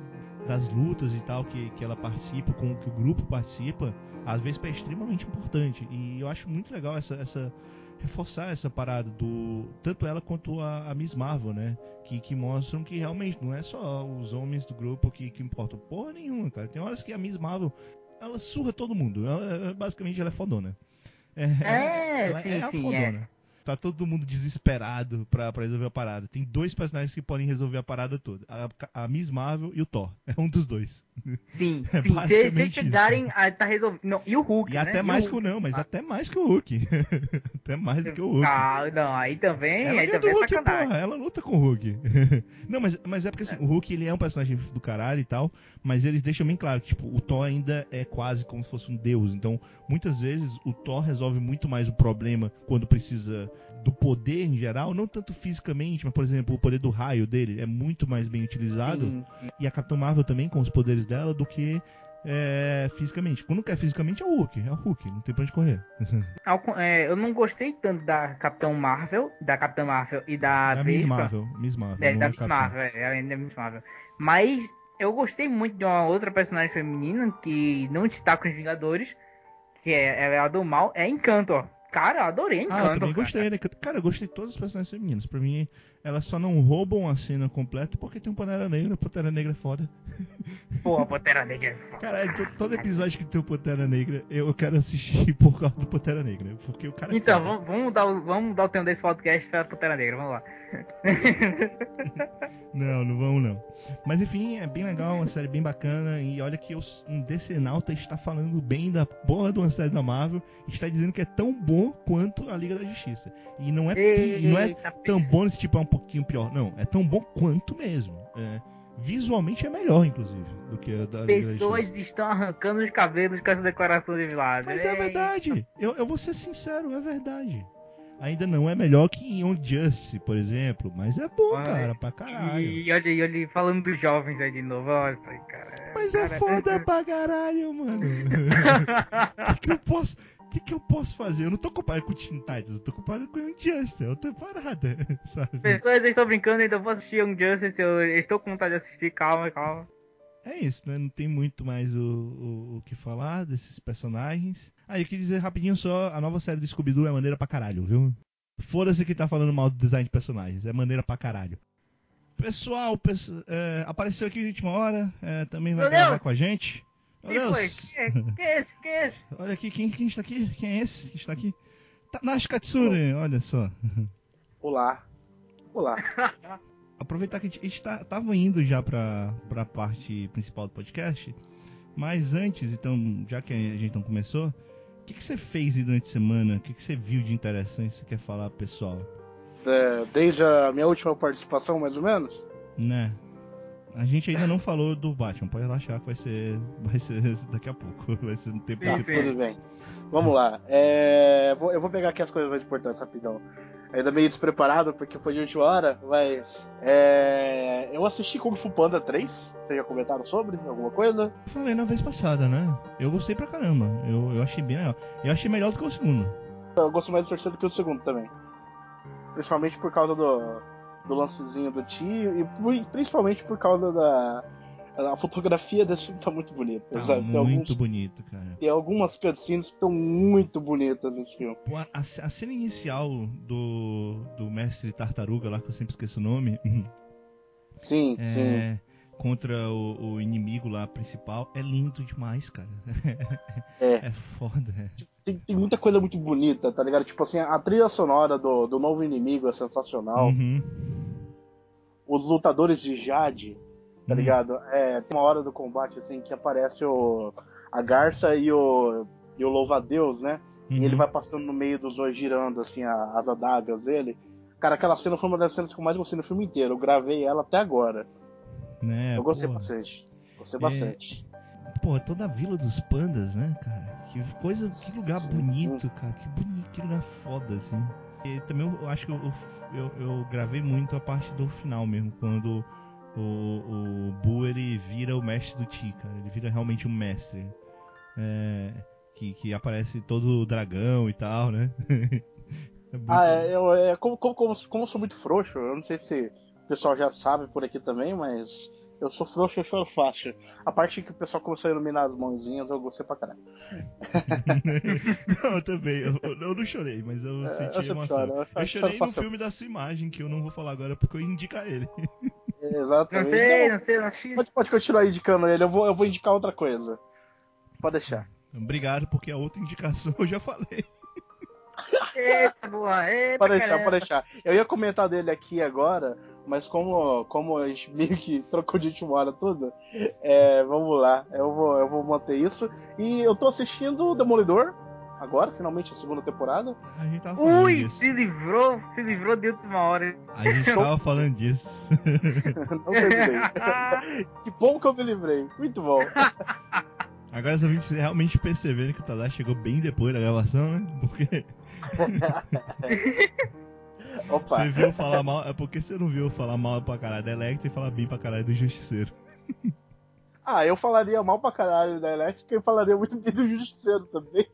das lutas e tal que, que ela participa, com que o grupo participa, a Vespa é extremamente importante. E eu acho muito legal essa. essa reforçar essa parada do tanto ela quanto a, a Miss Marvel, né? Que, que mostram que realmente não é só os homens do grupo que, que importam porra nenhuma, cara. Tem horas que a Miss Marvel ela surra todo mundo. Ela, basicamente ela é fodona. É, É, ela sim, é a sim, fodona. Tá todo mundo desesperado pra, pra resolver a parada. Tem dois personagens que podem resolver a parada toda: a, a Miss Marvel e o Thor. É um dos dois. Sim, É sim. Se vocês chegarem a tá resolvido. Não, e o Hulk, E né? até o mais que o não, mas até mais que o Hulk. até mais do que o Hulk. Ah, não, aí também, Ela aí também é Hulk, sacanagem. porra. Ela luta com o Hulk. não, mas, mas é porque assim, o Hulk ele é um personagem do caralho e tal, mas eles deixam bem claro que tipo, o Thor ainda é quase como se fosse um deus. Então, muitas vezes o Thor resolve muito mais o problema quando precisa do poder em geral, não tanto fisicamente, mas por exemplo, o poder do raio dele é muito mais bem utilizado Sim, sim. e a Capitã Marvel também com os poderes dela do que é, fisicamente. Quando quer fisicamente é o Hulk, é o Hulk, não tem pra onde correr. É, eu não gostei tanto da Capitão Marvel, da Capitã Marvel e da Da Miss. Marvel, Miss Marvel. É, da a Miss Capitã. Marvel, é, ainda é Miss Marvel. Mas eu gostei muito de uma outra personagem feminina que não está com os Vingadores, que é, ela é a do mal, é Encanto, ó. Cara, eu adorei Ah, Encanto. eu também cara. gostei, né? Cara, eu gostei de todas as personagens femininas. Pra mim, elas só não roubam a cena completa porque tem um Pantera Negra. Pantera Negra é foda. Pô, a Pantera Negra é foda. Caralho, to- todo episódio que tem o Pantera Negra, eu quero assistir por causa do Pantera Negra. Porque o cara. é Então, vamos, vamos, dar, o- vamos dar o tema desse podcast pra Pantera Negra, vamos lá. Não, não vamos não. Mas enfim, é bem legal, uma série bem bacana. E olha que eu, um decenalta está falando bem da porra de uma série da Marvel. Está dizendo que é tão bom quanto a Liga da Justiça. E não é, pi- não é Eita, tão bom nesse tipo é um pouquinho pior. Não, é tão bom quanto mesmo. É, visualmente é melhor, inclusive, do que a da Liga Pessoas Justiça. estão arrancando os cabelos com essa decoração de vilado. Mas é verdade. Eu, eu vou ser sincero, é verdade. Ainda não é melhor que em On Justice, por exemplo, mas é bom, cara, pra caralho. E olha aí, falando dos jovens aí de novo, olha, cara. Mas é cara, foda pra caralho, mano. Que, que eu posso. O que, que eu posso fazer? Eu não tô comparando com o Teen Titans, eu tô comparando com o Injustice, é outra parada, sabe? Pessoas, eu estou brincando, então eu vou assistir Young Justice, eu estou com vontade de assistir, calma, calma. É isso, né? Não tem muito mais o, o, o que falar desses personagens. Ah, eu queria dizer rapidinho só, a nova série do Scooby-Doo é maneira pra caralho, viu? Foda-se que tá falando mal do design de personagens, é maneira pra caralho. Pessoal, pesso- é, apareceu aqui de última hora, é, também vai Meu gravar Deus! com a gente. Quem foi? Deus! Quem é, quem é esse? Quem é esse? Olha aqui, quem, quem está aqui? Quem é esse que está aqui? Tanashi Katsure, olha só. Olá. Olá. Aproveitar que a gente, a gente tá, indo já pra, pra parte principal do podcast, mas antes, então, já que a gente não começou, o que, que você fez aí durante a semana? O que, que você viu de interessante que você quer falar, pessoal? É, desde a minha última participação, mais ou menos. Né? A gente ainda não falou do Batman, pode relaxar que vai ser, vai ser daqui a pouco, vai ser no tempo Sim, principal. tudo bem. Vamos lá. É, vou- eu vou pegar aqui as coisas mais importantes rapidão. Ainda meio despreparado porque foi de última hora, mas. é, eu assisti Kung Fu Panda 3. Vocês já comentaram sobre alguma coisa? Eu Falei na vez passada, né? Eu gostei pra caramba, eu, eu achei bem legal. Eu achei melhor do que o segundo. Eu gosto mais do terceiro do que o segundo também. Principalmente por causa do, do lancezinho do tio e por- principalmente por causa da. A fotografia desse filme tá muito bonita. Tá muito alguns, bonito, cara. tem algumas cutscenes que estão muito bonitas nesse filme. Pô, a, a cena inicial do, do mestre Tartaruga lá, que eu sempre esqueço o nome, Sim, sim. é, contra o, o inimigo lá principal, é lindo demais, cara. É. É foda. Tem, tem muita coisa muito bonita, tá ligado? Tipo assim, a trilha sonora do, do novo inimigo é sensacional. Uhum. Os lutadores de Jade, tá Uhum. ligado? É, tem uma hora do combate assim que aparece o a Garça e o e o Louva-a-Deus, né? E ele Uhum. vai passando no meio dos dois girando assim as adagas dele. Cara, aquela cena foi uma das cenas que eu mais gostei no filme inteiro. Eu gravei ela até agora. Né, eu gostei porra. bastante. Gostei É, bastante. Porra, toda a vila dos pandas, né, cara? Que coisa, que lugar bonito, cara. Que bonito, que lugar foda, assim. E também eu acho que eu, eu, eu gravei muito a parte do final mesmo, quando o, o ele vira o mestre do Ti, cara. Ele vira realmente um mestre. É, que, que aparece todo o dragão e tal, né? É Ah, é, eu, é, como, como, como, como eu sou muito frouxo, eu não sei se o pessoal já sabe por aqui também, mas eu sou frouxo, eu choro fácil. A parte que o pessoal começou a iluminar as mãozinhas, eu gostei pra caralho. não, eu também. Eu, eu não chorei, mas eu É, senti eu emoção. choro, eu Eu choro chorei no filme da sua imagem, que eu não vou falar agora porque eu ia indicar ele. Exatamente. Não sei, Não, não sei, não assisti. Pode, pode continuar indicando ele, eu vou, eu vou indicar outra coisa. Pode deixar. Obrigado, porque a outra indicação eu já falei. Eita, boa, eita, Pode deixar, caramba. pode deixar. Eu ia comentar dele aqui agora, mas como, como a gente meio que trocou de última hora tudo, é, vamos lá, eu vou, eu vou manter isso. E eu tô assistindo o Demolidor, agora, finalmente a segunda temporada. A gente tava falando Ui, disso. se livrou, se livrou de última hora. A gente tava falando disso. Não terminei. que bom que eu me livrei. Muito bom. Agora os ouvintes realmente perceberam que o Tadashi chegou bem depois da gravação, né? Porque Opa. você viu falar mal. É porque você não viu falar mal pra caralho da Electra e falar bem pra caralho do Justiceiro. Ah, eu falaria mal pra caralho da Elétrica e falaria muito bem do Justiceiro também.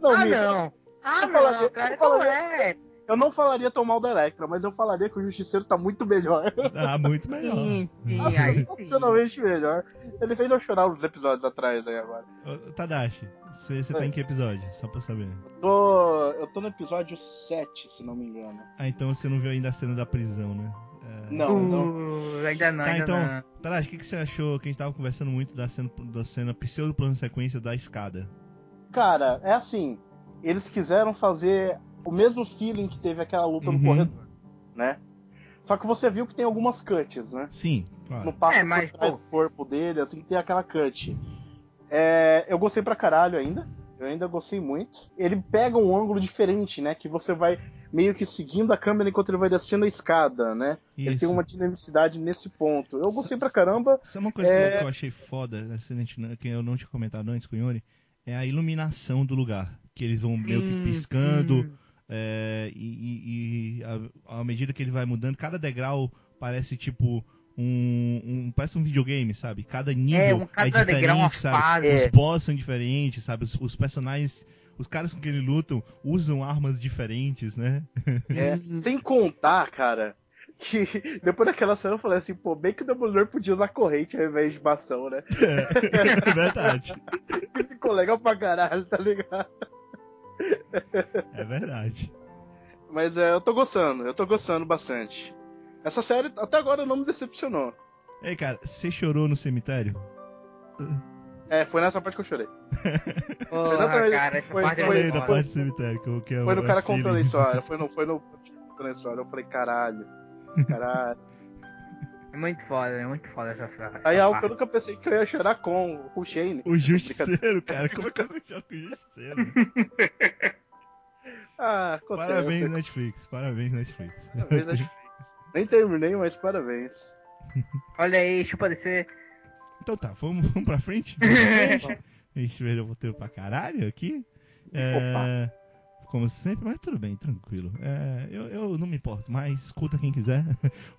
Não, ah, não. Ah, Eu falaria- não, cara, eu falaria- não é. Eu não falaria tão mal da Electra, mas eu falaria que o Justiceiro tá muito melhor. Ah, muito melhor. Sim, sim, aí sim. Melhor. Ele fez eu chorar uns episódios atrás aí agora. Ô, Tadashi, você, tá em que episódio? Só pra eu saber. Tô, eu tô no episódio 7, se não me engano. Ah, então você não viu ainda a cena da prisão, né? É... Não, não. Uh, ainda não, Tá, ainda então, não. Tadashi, o que, que você achou que a gente tava conversando muito da cena, da cena pseudo plano sequência da escada? Cara, é assim. Eles quiseram fazer o mesmo feeling que teve aquela luta Uhum. no corredor, né? Só que você viu que tem algumas cuts, né? Sim, claro. passa É, mas, por trás pô. do corpo dele, assim, tem aquela cut. É, eu gostei pra caralho ainda. Eu ainda gostei muito. Ele pega um ângulo diferente, né? Que você vai meio que seguindo a câmera enquanto ele vai descendo a escada, né? Ele Isso. tem uma dinamicidade nesse ponto. Eu gostei pra caramba. Sabe uma coisa É- que eu- achei foda, né, que eu não tinha comentado antes com o Yuri? É a iluminação do lugar. Que eles vão meio que Sim, piscando, sim. É, e, e- e a- à medida que ele vai mudando, cada degrau parece tipo um, um- parece um videogame, sabe? Cada nível É, é, um cada degrau uma diferente, sabe? fase. É. Os boss são diferentes, sabe? Os, os personagens, os caras com quem ele lutam usam armas diferentes, né? É, sem contar, cara, que depois daquela cena eu falei assim, pô, bem que o Demolidor podia usar corrente ao invés de bastão, né? É, é verdade. Ficou legal pra caralho, tá ligado? É verdade. Mas é, eu tô gostando, eu tô gostando bastante. Essa série até agora não me decepcionou. Ei, cara, você chorou no cemitério? É, foi nessa parte que eu chorei. Porra, Exatamente. cara, essa Foi- parte Eu é foi- foda. parte do cemitério, que, eu- que é Foi no o- cara é contando a história, foi no, foi no contando a história. Eu falei, caralho, caralho. É muito foda, é muito foda essa frase. Aí é algo que eu nunca pensei que eu ia chorar com o Shane. O Justiceiro, cara. Como é que você chora com o Justiceiro? Ah, acontece. Parabéns, Netflix. Parabéns, Netflix. Parabéns, Netflix. Nem terminei, mas parabéns. Olha aí, chupa descer. Então tá, vamos, vamos pra frente? A gente veio roteiro pra caralho aqui. É, como sempre, mas tudo bem, tranquilo. É, eu, eu não me importo mais, escuta quem quiser.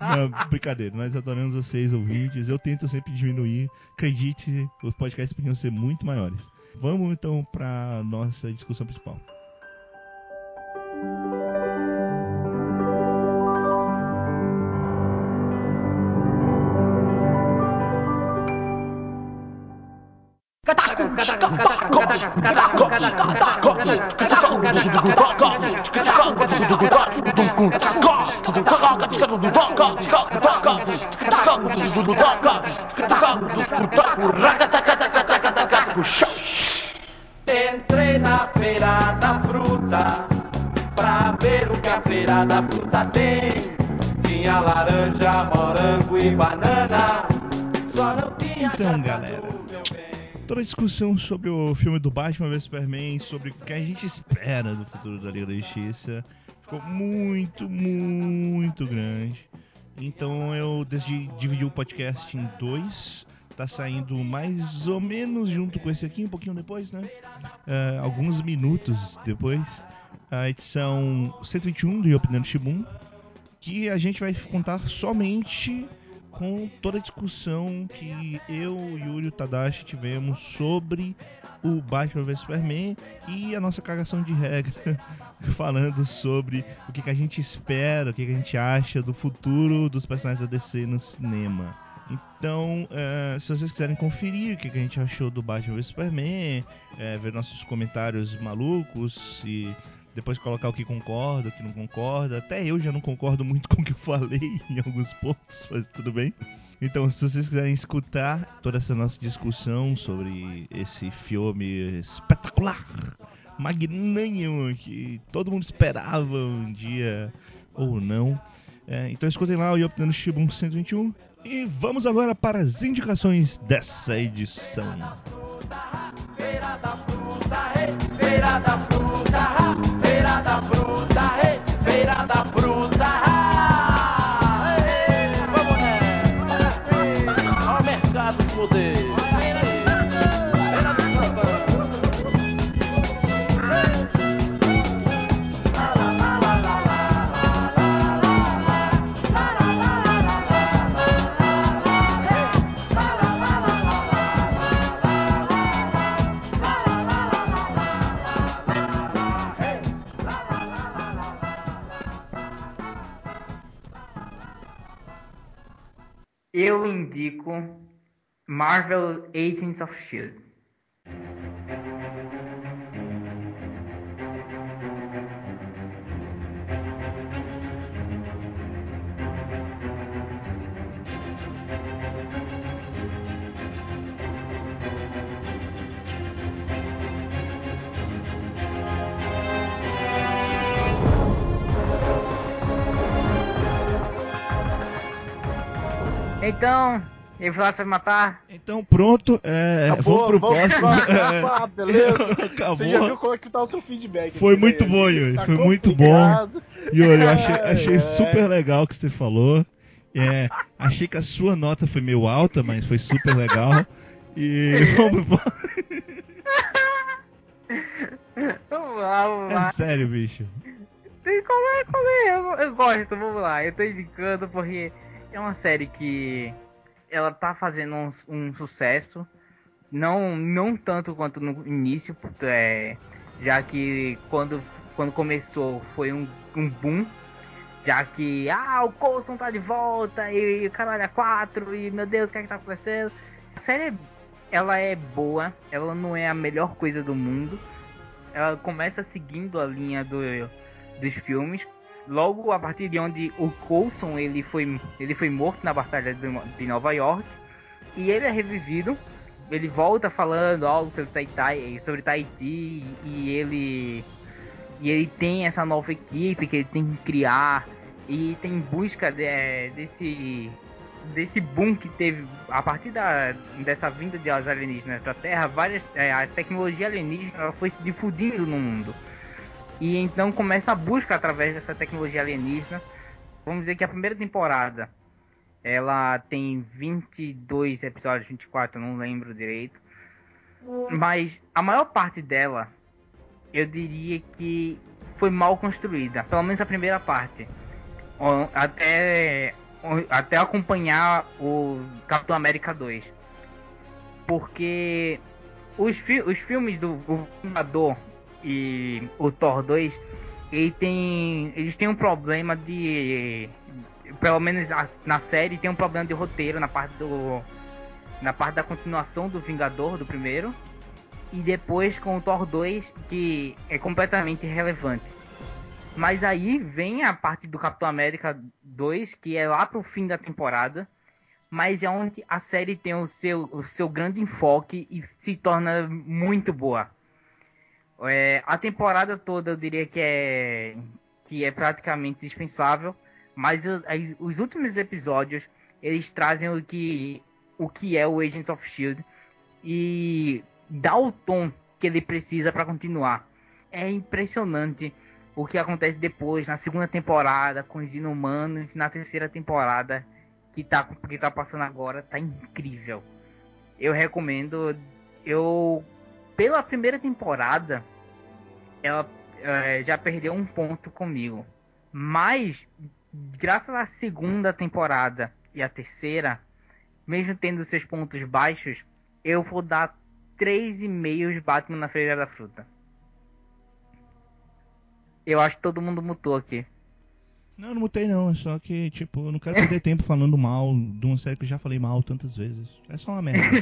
não, brincadeira, nós adoramos vocês, ouvintes. Eu tento sempre diminuir. Acredite, os podcasts podiam ser muito maiores. Vamos então pra nossa discussão principal. Entrei na feira da fruta pra ver o que a feira da fruta tem. Tinha laranja, morango e banana. Só não tinha Então, galera. Toda a discussão sobre o filme do Batman vs Superman, sobre o que a gente espera do futuro da Liga da Justiça, ficou muito, muito grande. Então eu decidi dividir o podcast em dois. Tá saindo mais ou menos junto com esse aqui, um pouquinho depois, né? É, alguns minutos depois. A edição 121 do Yopinando Shibun. Que a gente vai contar somente com toda a discussão que eu, Yuri e o Tadashi tivemos sobre o Batman vs Superman e a nossa cagação de regra falando sobre o que, que a gente espera, o que, que a gente acha do futuro dos personagens da DC no cinema. Então, eh, se vocês quiserem conferir o que, que a gente achou do Batman vs Superman, eh, ver nossos comentários malucos e depois colocar o que concorda, o que não concorda. Até eu já não concordo muito com o que eu falei em alguns pontos, mas tudo bem. Então, se vocês quiserem escutar toda essa nossa discussão sobre esse filme espetacular, magnânimo, que todo mundo esperava um dia ou não, é, então escutem lá o Yoptando Shibun 121 e vamos agora para as indicações dessa edição. Feira da fruta, hey, feira da fruta, ha, feira da hey, feira da fruta. Eu indico Marvel Agents of Shield. Então, ele falou vai matar. Então pronto, é, vamos pro próximo. É, Ah, beleza. acabou. Você já viu como é que tá o seu feedback? Foi né, muito bom, Yuri, Tá foi muito complicado. Yuri, eu achei, achei É. super legal o que você falou. É, achei que a sua nota foi meio alta, mas foi super legal. E vamos pro- Vamos lá, vamos lá. É sério, bicho. Tem qual é, qual é? Eu, eu gosto, vamos lá. Eu tô indicando porque é uma série que ela tá fazendo um, um sucesso Não, não tanto quanto no início, é, já que quando, quando começou foi um, um boom. Já que, ah, o Coulson tá de volta e caralho, é 4 e meu Deus, o que é que tá acontecendo? A série, ela é boa, ela não é a melhor coisa do mundo. Ela começa seguindo a linha do, dos filmes. Logo a partir de onde o Coulson ele foi, ele foi morto na batalha de, Nova York e ele é revivido. Ele volta falando algo sobre Tahiti, sobre Tahiti e ele e ele tem essa nova equipe que ele tem que criar e tem em busca de, desse desse boom que teve a partir da, dessa vinda de alienígenas para a Terra, várias é, a tecnologia alienígena foi se difundindo no mundo. E então começa a busca através dessa tecnologia alienígena. Vamos dizer que a primeira temporada ela tem 22 episódios, 24, não lembro direito. Mas a maior parte dela, eu diria que foi mal construída. Pelo menos a primeira parte. Até, até acompanhar o Capitão América 2. Porque os, fi os filmes do Vingador e o Thor 2, ele tem, eles têm um problema de pelo menos na série tem um problema de roteiro na parte do na parte da continuação do Vingador do primeiro e depois com o Thor 2 que é completamente irrelevante. Mas aí vem a parte do Capitão América 2 que é lá pro fim da temporada, mas é onde a série tem o seu, o seu grande enfoque e se torna muito boa. É, a temporada toda eu diria que é que é praticamente dispensável mas os, os últimos episódios, eles trazem o que, o que é o Agents of Shield e dá o tom que ele precisa para continuar. É impressionante o que acontece depois, na segunda temporada, com os inumanos, e na terceira temporada, que tá, que tá passando agora, tá incrível. Eu recomendo. Eu. Pela primeira temporada, ela é, já perdeu um ponto comigo. Mas graças à segunda temporada e à terceira, mesmo tendo seus pontos baixos, eu vou dar 3,5 Batman na Feira da Fruta. Eu acho que todo mundo mutou aqui. Não, não mutei não, é só que, tipo, eu não quero perder tempo falando mal de uma série que eu já falei mal tantas vezes. É só uma merda.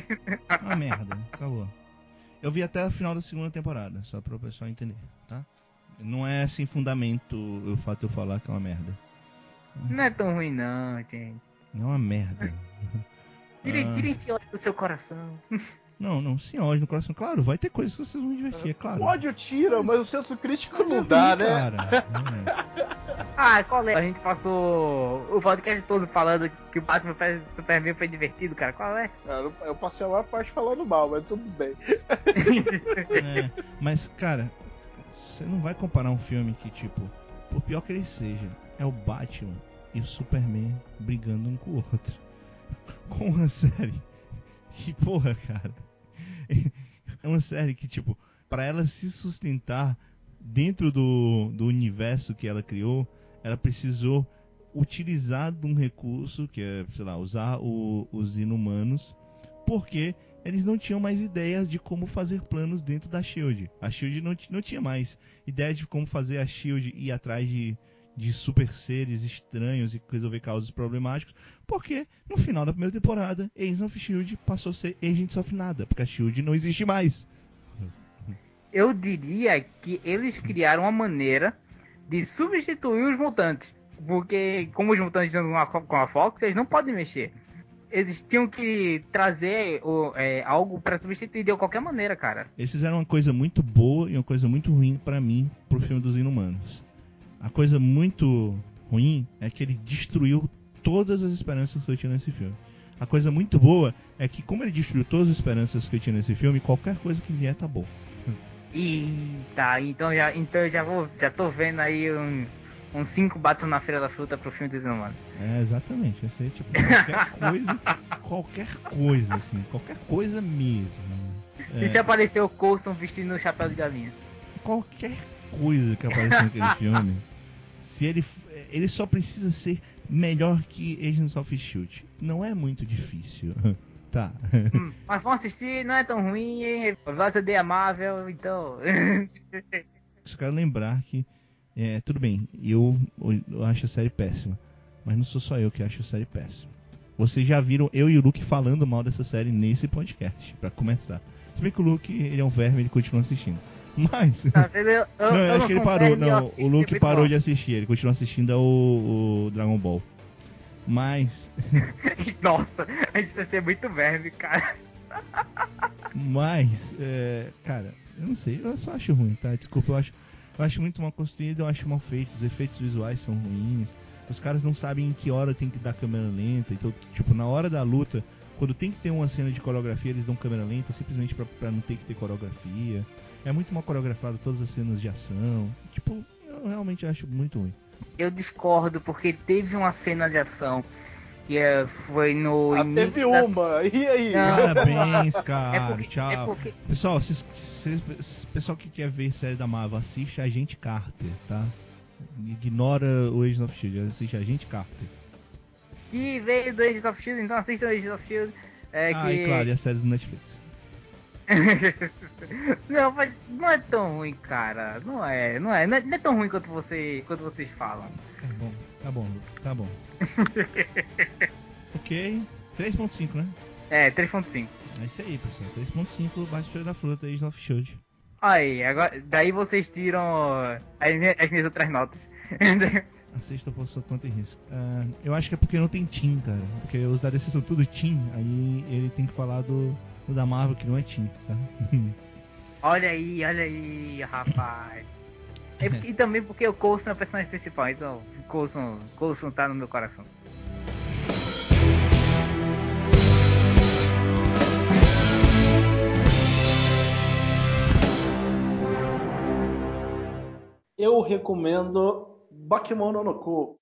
é uma merda, acabou. Eu vi até o final da segunda temporada, só para o pessoal entender, tá? Não é sem fundamento o fato de eu falar que é uma merda. Não é tão ruim não, gente. É uma merda. Tire, ah. tire esse ódio do seu coração. Não, não, sem ódio no coração. Claro, vai ter coisas que vocês vão divertir, é claro. O ódio tira, mas o senso crítico mas não dá, vi, né? Cara. É. ah, qual é? A gente passou o podcast todo falando que o Batman faz Superman foi divertido, cara. Qual é? Eu, eu passei a maior parte falando mal, mas tudo bem. é, mas, cara, você não vai comparar um filme que, tipo, por pior que ele seja, é o Batman e o Superman brigando um com o outro. Com uma série que, porra, cara. É uma série que, tipo, para ela se sustentar dentro do, do universo que ela criou, ela precisou utilizar de um recurso que é, sei lá, usar o, os inumanos, porque eles não tinham mais ideias de como fazer planos dentro da Shield. A Shield não, não tinha mais ideia de como fazer a Shield ir atrás de, de super seres estranhos e resolver causas problemáticos, porque no final da primeira temporada, Agents of Shield passou a ser Agents of Nada, porque a Shield não existe mais. Eu diria que eles criaram uma maneira de substituir os mutantes, porque como os mutantes estão com a Fox, eles não podem mexer. Eles tinham que trazer é, algo para substituir de qualquer maneira, cara. Eles fizeram uma coisa muito boa e uma coisa muito ruim para mim pro filme dos Inumanos a coisa muito ruim é que ele destruiu todas as esperanças que eu tinha nesse filme. A coisa muito boa é que, como ele destruiu todas as esperanças que eu tinha nesse filme, qualquer coisa que vier tá bom. Eita, então já, então eu já vou, já tô vendo aí um, um cinco batom na Feira da Fruta pro filme dos humanos. É, exatamente. Vai ser tipo qualquer coisa, qualquer coisa, assim, qualquer coisa mesmo. É... E se aparecer o Coulson vestindo o chapéu de galinha? Qualquer coisa que apareceu naquele filme, se ele, ele só precisa ser melhor que Agents of Shield. Não é muito difícil. Tá. Hum, mas vamos assistir, não é tão ruim, hein? Você de amável, então. Só quero lembrar que, é, tudo bem, eu, eu acho a série péssima. Mas não sou só eu que acho a série péssima. Vocês já viram eu e o Luke falando mal dessa série nesse podcast, pra começar. Se bem que o Luke, ele é um verme, ele continua assistindo. Mas. Tá vendo? Eu, eu, não, eu acho que ele parou. Não, o Luke parou bom. de assistir, ele continua assistindo o, o Dragon Ball. Mas. Nossa, a gente vai ser muito verme, cara. Mas, é, cara, eu não sei, eu só acho ruim, tá? Desculpa, eu acho, eu acho muito mal construído, eu acho mal feito, os efeitos visuais são ruins, os caras não sabem em que hora tem que dar câmera lenta, então, tipo, na hora da luta, quando tem que ter uma cena de coreografia, eles dão câmera lenta simplesmente pra, pra não ter que ter coreografia. É muito mal coreografado todas as cenas de ação. Tipo, eu realmente acho muito ruim. Eu discordo, porque teve uma cena de ação que é, foi no. Ah, início teve da- uma, e aí? Não. Parabéns, É cara, porque, tchau. é porque Pessoal, vocês- pessoal que quer ver série da Marvel, assiste Agente Carter, tá? Ignora o Agents of Shield, assiste Agente Carter. que veio do Agents of Shield, então assista o Agents of Shield. É ah, que... e claro, e as séries do Netflix. não, mas não é tão ruim, cara. Não é, não é, não é, não é tão ruim quanto, você, quanto vocês falam. Tá bom, tá bom, Luke, tá bom. ok, 3.5, né? É, 3.5. É isso aí, pessoal. 3.5, bate Feira da Fruta, Agents of Shield. Aí, agora, daí vocês tiram as minhas, as minhas outras notas. Assista por sua conta e risco. Ah, eu acho que é porque não tem Team, cara. Porque os da DC são tudo Team, aí ele tem que falar do da Marvel que não é Team, tá? olha aí, olha aí, rapaz. E, e também porque o Coulson é o personagem principal, então o Coulson, Coulson tá no meu coração. Eu recomendo Bakemono no Ko.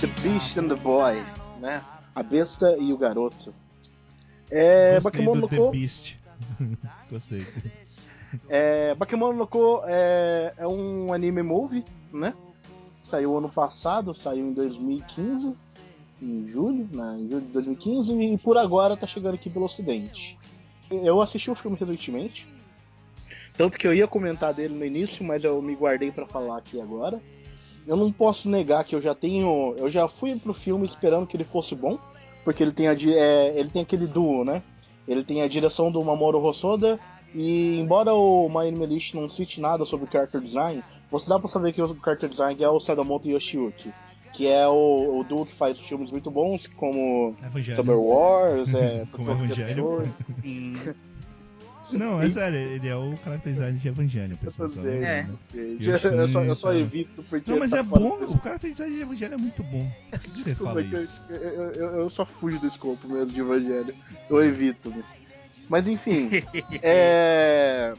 The Beast and the Boy, né? A besta e o garoto. É, Gostei Bakemono do The Beast. Gostei. É, Bakemono no Ko é, é um anime movie, né? Saiu ano passado, saiu em 2015, em julho, né? Em julho de 2015, e por agora tá chegando aqui pelo ocidente. Eu assisti o filme recentemente, tanto que eu ia comentar dele no início, mas eu me guardei pra falar aqui agora. Eu não posso negar que eu já tenho. Eu já fui pro filme esperando que ele fosse bom, porque ele tem, a, é, ele tem aquele duo, né? Ele tem a direção do Mamoru Hosoda, e embora o My List não cite nada sobre o character design, você dá pra saber que o character design é o Sadamoto Yoshiyuki, que é o, o duo que faz filmes muito bons, como Evangelho. Summer Wars, é, Como Evangelho. Não, é sério, ele é o character design de Evangelho, Eu pessoal. tô só dizendo, É. lembrando. gente. eu, só, eu só evito porque. Não, mas tá é bom, o character design de Evangelho é muito bom. Desculpa, fala que eu, isso? eu, eu, eu só fujo do escopo mesmo de Evangelho. Eu evito. Né? Mas enfim, é.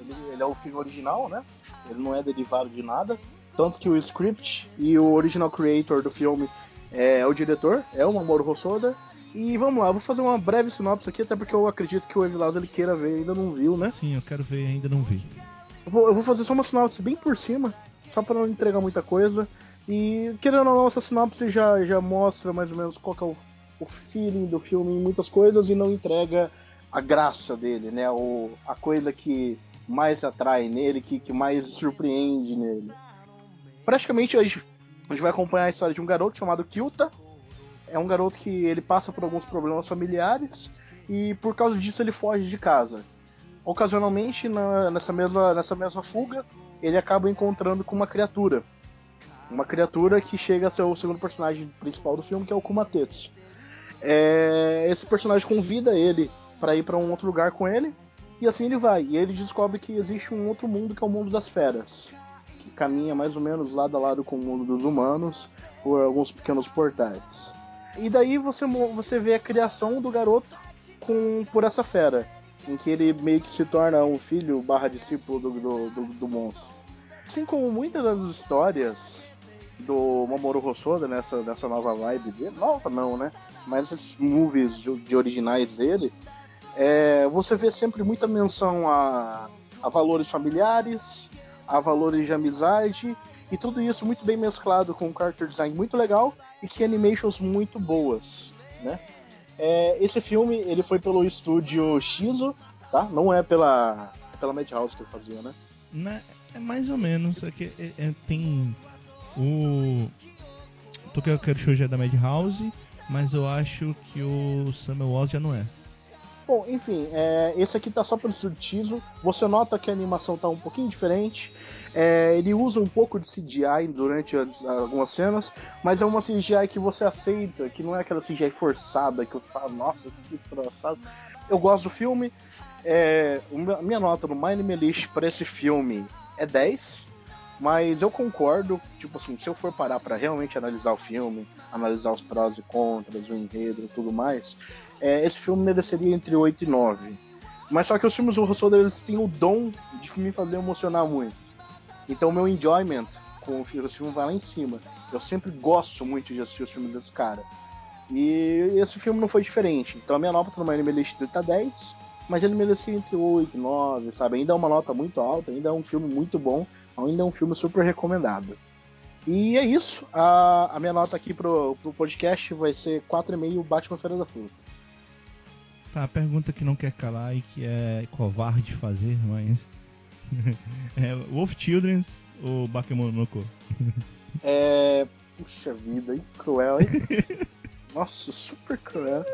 Ele, ele é o filme original, né? Ele não é derivado de nada. Tanto que o script e o original creator do filme é o diretor, é o Mamoru Hosoda. E vamos lá, eu vou fazer uma breve sinopse aqui, até porque eu acredito que o Evilado ele queira ver, ainda não viu, né? Sim, eu quero ver, ainda não vi. Eu vou, eu vou fazer só uma sinopse bem por cima, só para não entregar muita coisa. E querendo ou não, essa sinopse já, já mostra mais ou menos qual que é o, o feeling do filme em muitas coisas e não entrega a graça dele, né? O, a coisa que mais atrai nele, que, que mais surpreende nele. Praticamente a gente, a gente vai acompanhar a história de um garoto chamado Kyuta. É um garoto que ele passa por alguns problemas familiares e por causa disso ele foge de casa. Ocasionalmente na- nessa mesma nessa mesma fuga ele acaba encontrando com uma criatura. Uma criatura que chega a ser o segundo personagem principal do filme que é o Kumatetsu. É, esse personagem convida ele para ir para um outro lugar com ele e assim ele vai. E ele descobre que existe um outro mundo que é o mundo das feras que caminha mais ou menos lado a lado com o mundo dos humanos por alguns pequenos portais e daí você você vê a criação do garoto com por essa fera em que ele meio que se torna um filho barra discípulo do, do, do, do monstro. assim como muitas das histórias do Mamoru Hosoda nessa, nessa nova vibe dele, nova não, né? Mas esses movies de, de originais dele, é, você vê sempre muita menção a, a valores familiares, a valores de amizade, e tudo isso muito bem mesclado com um character design muito legal e que animations muito boas, né? É, esse filme ele foi pelo estúdio Shizo, tá? Não é pela pela Madhouse que ele fazia, né? Né, é mais ou menos. É que é- é- tem o. Tokyo Shoujo é da Madhouse, mas eu acho que o Samuel Oz já não é. Bom, enfim, é, esse aqui tá só pelo Shizo. Você nota que a animação tá um pouquinho diferente. É, ele usa um pouco de CGI durante as- algumas cenas, mas é uma CGI que você aceita, que não é aquela CGI forçada que você fala, nossa, que forçado. Eu gosto do filme. É, minha nota no My Anime List pra esse filme é 10, mas eu concordo, tipo assim, se eu for parar pra realmente analisar o filme, analisar os prós e contras, o enredo e tudo mais, é, esse filme mereceria entre 8 e 9. Mas só que os filmes do Hosoda, eles têm o dom de me fazer emocionar muito. Então meu enjoyment com o filme, esse filme vai lá em cima. Eu sempre gosto muito de assistir os filmes desse cara. E esse filme não foi diferente. Então a minha nota no My Anime List dele tá 10, mas ele merecia entre 8 e 9, sabe? Ainda é uma nota muito alta, ainda é um filme muito bom, ainda é um filme super recomendado. E é isso. A, a minha nota aqui pro, pro podcast vai ser 4,5 Batman Feira da Fruta. Tá, a pergunta que não quer calar e que é covarde fazer, mas. é Wolf Children's ou Bakemonoko? É. Puxa vida, hein? Cruel, hein? Nossa, super cruel.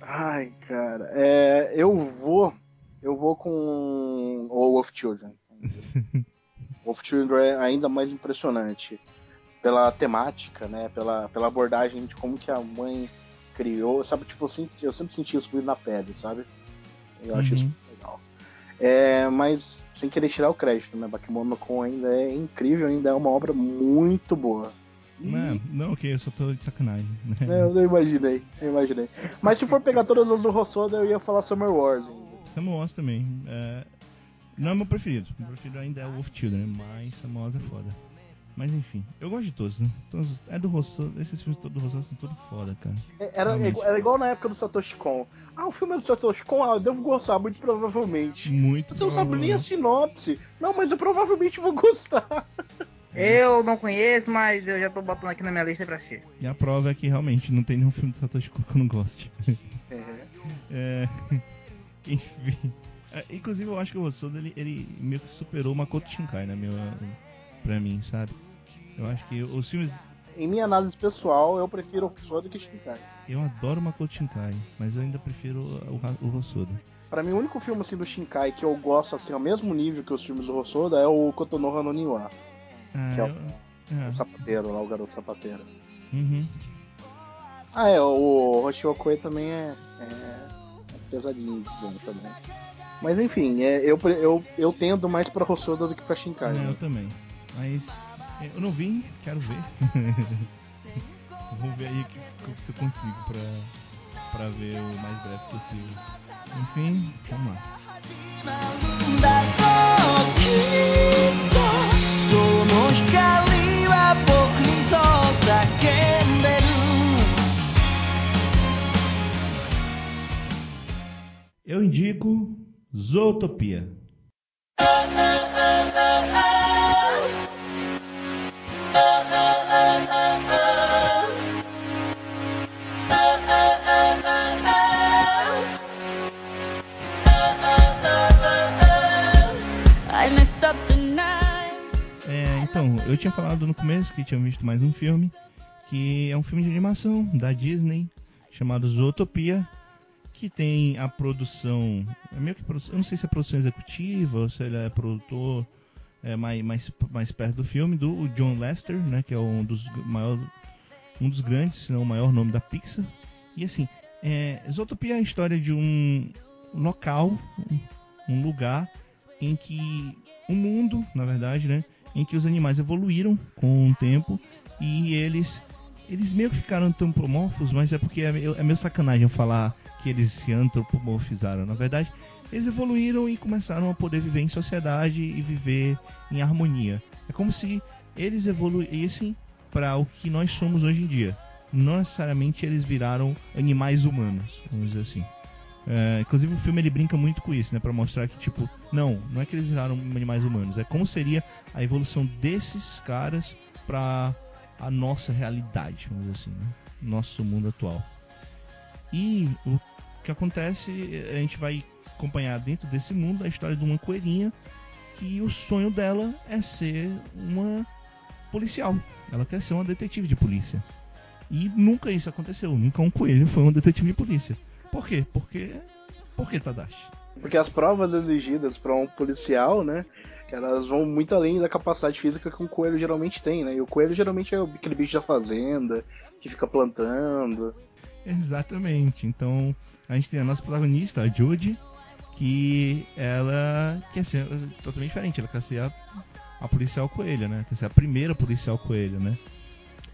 Ai, cara. É, eu vou. Eu vou com o Wolf Children. Wolf Children é ainda mais impressionante. Pela temática, né? Pela, pela abordagem de como que a mãe criou. Sabe, tipo, eu, senti- eu sempre senti isso na pele, sabe? Eu acho isso Uhum. muito legal. É, mas sem querer tirar o crédito, né? Bakemono ainda é incrível, ainda é uma obra muito boa. Não, não, ok, eu só tô de sacanagem. né? É, eu não imaginei, eu imaginei. Mas se for pegar todas as do Rossoda, eu ia falar Summer Wars ainda. Samuel Oz também. É, não é meu preferido. Meu preferido ainda é o Wolf Children, mas Samuel Oz é foda. Mas enfim, eu gosto de todos, né? Todos, é do Rosso, esses filmes do Rosso são todos foda, cara. É, Era, Realmente. era igual na época do Satoshi Kon. Ah, o filme é do Satoshi Kon, ah, eu devo gostar, muito provavelmente. Muito Você não sabe nem a sinopse. Não, mas eu provavelmente vou gostar. Eu não conheço, mas eu já tô botando aqui na minha lista pra assistir. E a prova é que realmente não tem nenhum filme do Satoshi Kon que eu não goste. É, enfim. É, inclusive eu acho que o Rosoda ele, ele meio que superou o Makoto Shinkai na minha, pra mim, sabe? Eu acho que os filmes. Em minha análise pessoal, eu prefiro o Rossoda que Shinkai. Eu adoro o Makoto Shinkai, mas eu ainda prefiro o, o Rosoda. Pra mim, o único filme assim do Shinkai que eu gosto assim ao mesmo nível que os filmes do Rossoda é o Kotonoha no Niwa, Ah, Que é o- eu- ah, o sapateiro lá, o garoto sapateiro. uhum. Ah, é, o Hoshio também é, é, é pesadinho bom também. Mas enfim, é, eu, eu, eu tendo mais pra Rossoda do que pra Shinkai. Não, né? eu também. Mas é, eu não vi, quero ver. Vou ver aí que, que, se eu consigo pra, pra ver o mais breve possível. Enfim, vamos lá. Eu indico Zootopia. então, eu tinha falado no começo que tinha visto mais um filme, que é um filme de animação da Disney, chamado Zootopia, que tem a produção, é meio que produção, eu não sei se é produção executiva ou se ele é produtor é, mais, mais, mais perto do filme, do John Lester, né, que é um dos maiores, um dos grandes, se não o maior nome da Pixar. E assim, é, Zootopia é a história de um local, um, lugar em que um mundo, na verdade, né, em que os animais evoluíram com o tempo e eles eles meio que ficaram antropomorfos, mas é porque é é meio sacanagem falar que eles se antropomorfizaram. Na verdade, eles evoluíram e começaram a poder viver em sociedade e viver em harmonia. É como se eles evoluíssem para o que nós somos hoje em dia. Não necessariamente eles viraram animais humanos, vamos dizer assim. É, inclusive o filme ele brinca muito com isso, né, para mostrar que tipo, não, não é que eles viraram animais humanos, é como seria a evolução desses caras para a nossa realidade, vamos dizer assim, né? nosso mundo atual. E o que acontece, a gente vai acompanhar dentro desse mundo a história de uma coelhinha que o sonho dela é ser uma policial. Ela quer ser uma detetive de polícia. E nunca isso aconteceu. Nunca um coelho foi um detetive de polícia. Por quê? Porque. Por que, Tadashi? Porque as provas exigidas para um policial, né? Elas vão muito além da capacidade física que um coelho geralmente tem, né? E o coelho geralmente é aquele bicho da fazenda, que fica plantando. Exatamente. Então, a gente tem a nossa protagonista, a Judy, que ela quer ser totalmente diferente. Ela quer ser a, a policial coelha, né? Quer ser a primeira policial coelha, né?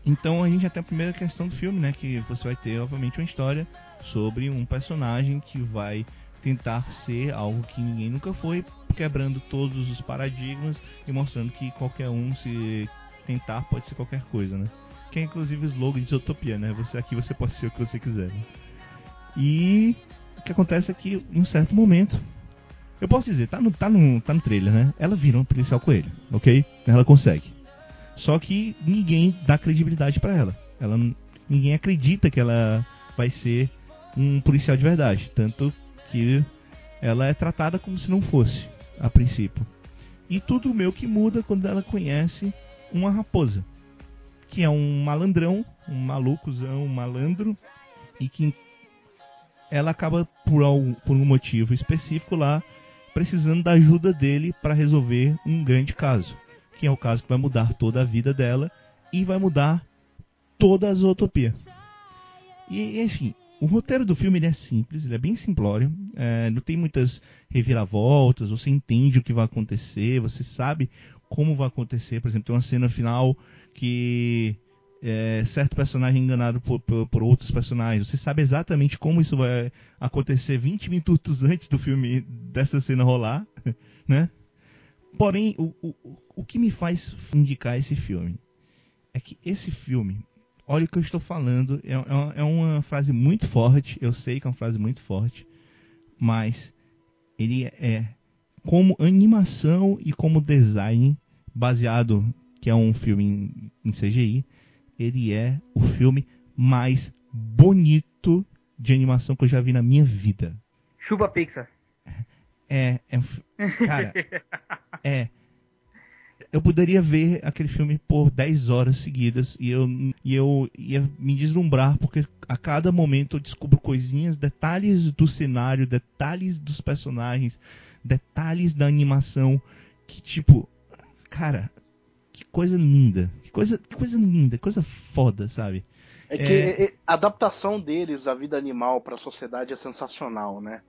Então a gente já tem a primeira questão do filme, né? Que você vai ter, obviamente, uma história sobre um personagem que vai tentar ser algo que ninguém nunca foi, quebrando todos os paradigmas e mostrando que qualquer um se tentar pode ser qualquer coisa, né? Que é inclusive o slogan de Utopia, né? Você aqui você pode ser o que você quiser. Né? E o que acontece é que em um certo momento eu posso dizer, tá no, tá no, tá no trailer, né? Ela vira um policial coelho, ok? Ela consegue. Só que ninguém dá credibilidade para ela. Ela. Ninguém acredita que ela vai ser um policial de verdade. Tanto que ela é tratada como se não fosse, a princípio. E tudo meio que muda quando ela conhece uma raposa. Que é um malandrão, um malucozão, um malandro. E que ela acaba, por, algum, por um motivo específico lá, precisando da ajuda dele para resolver um grande caso que é o caso que vai mudar toda a vida dela e vai mudar toda a zootopia. E, enfim, o roteiro do filme é simples, ele é bem simplório, é, não tem muitas reviravoltas, você entende o que vai acontecer, você sabe como vai acontecer. Por exemplo, tem uma cena final que é, certo personagem é enganado por, por, por, outros personagens. Você sabe exatamente como isso vai acontecer 20 minutos antes do filme, dessa cena rolar, né? Porém, o, o, o que me faz indicar esse filme é que esse filme, olha o que eu estou falando, é, é, é uma frase muito forte, eu sei que é uma frase muito forte, mas ele é como animação e como design baseado, que é um filme em, em CGI, ele é o filme mais bonito de animação que eu já vi na minha vida. Chupa Pixar. É, é cara, é eu poderia ver aquele filme por 10 horas seguidas e eu, e eu ia me deslumbrar, porque a cada momento eu descubro coisinhas, detalhes do cenário, detalhes dos personagens, detalhes da animação, que tipo, cara, que coisa linda, que coisa, que coisa linda, coisa foda, sabe? É que é... a adaptação deles à vida animal para a sociedade é sensacional, né?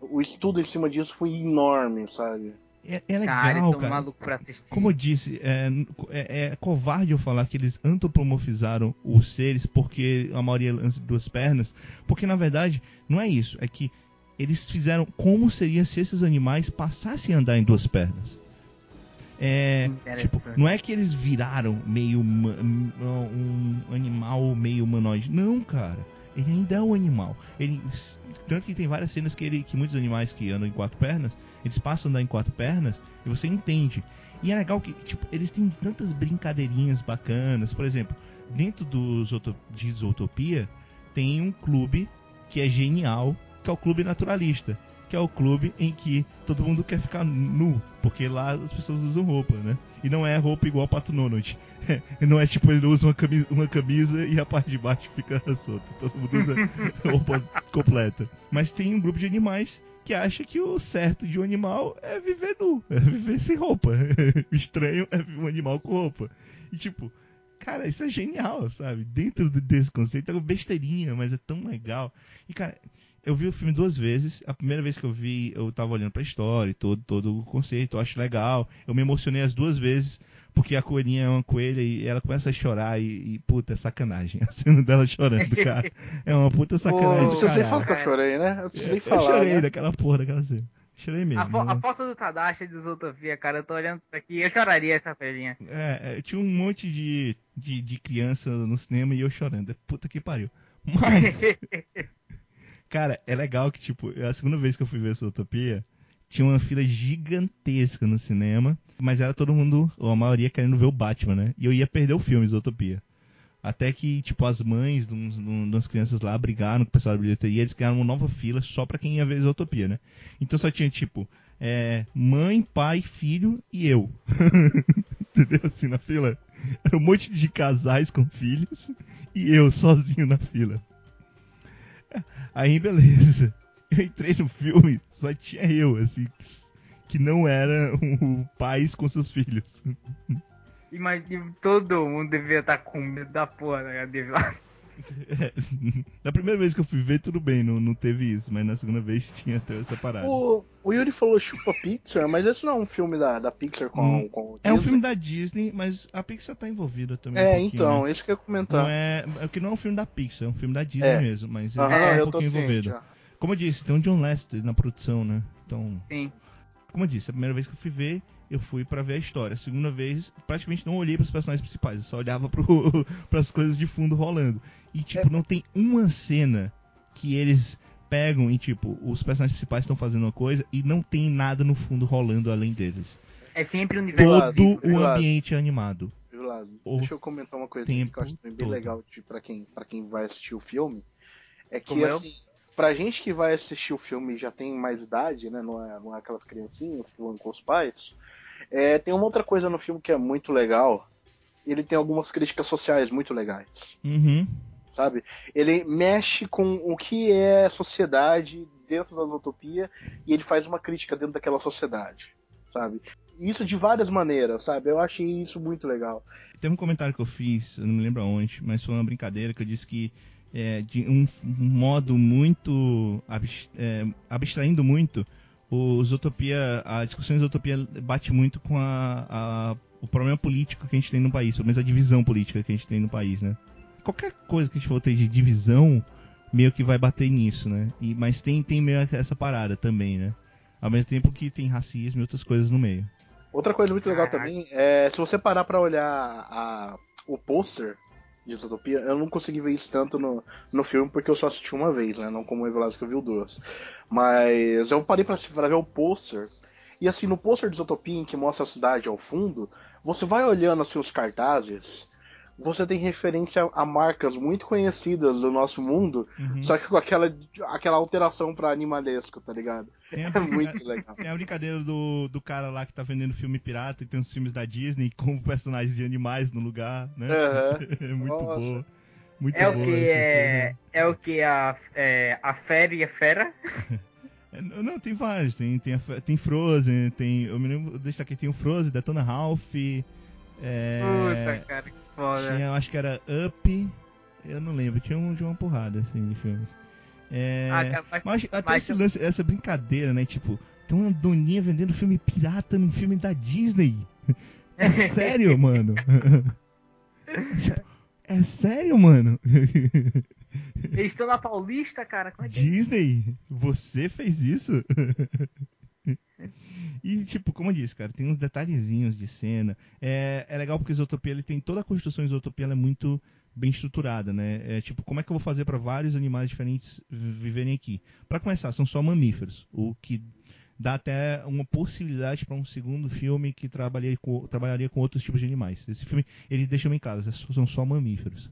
O estudo em cima disso foi enorme, sabe? É, é legal, cara, cara. maluco pra assistir. Como eu disse, é, é, é, covarde eu falar que eles antropomorfizaram os seres porque a maioria lança duas pernas, porque na verdade não é isso, é que eles fizeram como seria se esses animais passassem a andar em duas pernas. É, tipo, não é que eles viraram meio um animal meio humanoide, não, cara ele ainda é um animal. Ele, tanto que tem várias cenas que, ele, que muitos animais que andam em quatro pernas, eles passam a andar em quatro pernas e você entende. E é legal que tipo, eles têm tantas brincadeirinhas bacanas. Por exemplo, dentro do de Zootopia tem um clube que é genial, que é o Clube Naturalista que é o clube em que todo mundo quer ficar nu, porque lá as pessoas usam roupa, né? E não é roupa igual Pato Donald. não é tipo ele usa uma camisa, uma camisa e a parte de baixo fica solta. Todo mundo usa roupa completa. Mas tem um grupo de animais que acha que o certo de um animal é viver nu, é viver sem roupa. o estranho é um animal com roupa. E tipo, cara, isso é genial, sabe? Dentro desse conceito é uma besteirinha, mas é tão legal. E cara, eu vi o filme duas vezes. A primeira vez que eu vi, eu tava olhando pra história e todo, todo o conceito, eu acho legal. Eu me emocionei as duas vezes, Porque a coelhinha é uma coelha e ela começa a chorar e, e puta, é sacanagem. A cena dela chorando, cara. É uma puta sacanagem. Pô, Você fala que eu chorei, né? Eu precisei Eu falar. chorei né? daquela porra daquela cena. Chorei mesmo. A, fo- né? a foto do Tadashi de Zootopia, cara, eu tô olhando pra aqui, eu choraria essa coelhinha. É, é, tinha um monte de, de, de criança no cinema e eu chorando. Puta que pariu. Mas, cara, é legal que, tipo, a segunda vez que eu fui ver essa Utopia, tinha uma fila gigantesca no cinema, mas era todo mundo, ou a maioria, querendo ver o Batman, né? E eu ia perder o filme, Zootopia. Até que, tipo, as mães de umas crianças lá brigaram com o pessoal da bilheteria, eles criaram uma nova fila só pra quem ia ver Zootopia, né? Então só tinha, tipo, é, mãe, pai, filho e eu. Entendeu? Assim, na fila. Era um monte de casais com filhos e eu sozinho na fila. Aí, beleza. Eu entrei no filme, só tinha eu, assim, que, não era o pais com seus filhos. Imagina, todo mundo devia estar com medo da porra, né? Devia- É, Na primeira vez que eu fui ver, tudo bem, não, não teve isso, mas na segunda vez tinha até essa parada. O, o Yuri falou Chupa Pixar, mas esse não é um filme da, da Pixar com, Hum. com o É um filme da Disney, mas a Pixar tá envolvida também. um É, pouquinho, então, né? isso que eu ia comentar. Não é, é que não é um filme da Pixar, é um filme da Disney É. mesmo, mas ele tá um eu tô pouquinho envolvido. Como eu disse, tem um John Lester na produção, né? Então, Sim. como eu disse, a primeira vez que eu fui ver, eu fui pra ver a história. A segunda vez, praticamente não olhei pros personagens principais, eu só olhava pro, pras coisas de fundo rolando. E, tipo, não tem uma cena que eles pegam e, tipo, os personagens principais estão fazendo uma coisa e não tem nada no fundo rolando além deles. É sempre um universo. Todo do o ambiente é animado. Viu, Deixa eu comentar uma coisa aqui que eu acho bem todo. legal de, pra, quem, pra quem vai assistir o filme. É que, Como eu? assim, pra gente que vai assistir o filme e já tem mais idade, né? Não é, não é aquelas criancinhas que vão com os pais. É, tem uma outra coisa no filme que é muito legal. Ele tem algumas críticas sociais muito legais. Uhum. sabe? Ele mexe com o que é sociedade dentro da utopia e ele faz uma crítica dentro daquela sociedade, sabe? Isso de várias maneiras, sabe? Eu achei isso muito legal. Teve um comentário que eu fiz, eu não me lembro aonde, mas foi uma brincadeira que eu disse que é, de um, modo muito abs- é, abstraindo muito, o Zootopia, a discussão de Zootopia bate muito com a, a- o problema político que a gente tem no país, pelo menos a divisão política que a gente tem no país, né? Qualquer coisa que a gente for ter de divisão, meio que vai bater nisso, né? E, mas tem, tem meio essa parada também, né? Ao mesmo tempo que tem racismo e outras coisas no meio. Outra coisa muito legal também é se você parar pra olhar a- o pôster de Zootopia, eu não consegui ver isso tanto no, no filme porque eu só assisti uma vez, né? Não como o Evelado que eu viu duas. Mas eu parei pra, pra ver o pôster. E assim, no pôster de Zootopia, em que mostra a cidade ao fundo, você vai olhando assim os cartazes, você tem referência a marcas muito conhecidas do nosso mundo, Uhum. só que com aquela, aquela alteração pra animalesco, tá ligado? Tem É muito legal. Tem a brincadeira do, do cara lá que tá vendendo filme pirata e tem os filmes da Disney com personagens de animais no lugar, né? Aham. É muito Nossa. boa. Muito É o que é. É o que a, é, a fera e a fera? É, Não, tem vários. Tem, tem, a tem Frozen, tem. Eu me lembro, deixa aqui, tem o Frozen, Detona Ralph. É, Puta, cara, foda. tinha, eu acho que era Up. Eu não lembro, tinha, um, tinha uma porrada assim de filmes. É, Ah, cara, mas- mas até mas- esse lance, essa brincadeira, né? Tipo, tem uma doninha vendendo filme pirata num filme da Disney. É sério, mano? É sério, mano? Eles estão na Paulista, cara. É é? Disney? Você fez isso? E, tipo, como eu disse, cara, tem uns detalhezinhos de cena. É, é legal porque Zootopia, ele tem toda a construção de Zootopia, ela é muito bem estruturada, né? É tipo, como é que eu vou fazer para vários animais diferentes vi- viverem aqui? Para começar, são só mamíferos, o que dá até uma possibilidade para um segundo filme que trabalharia com, trabalharia com outros tipos de animais. Esse filme, ele deixa bem claro, esses são só mamíferos.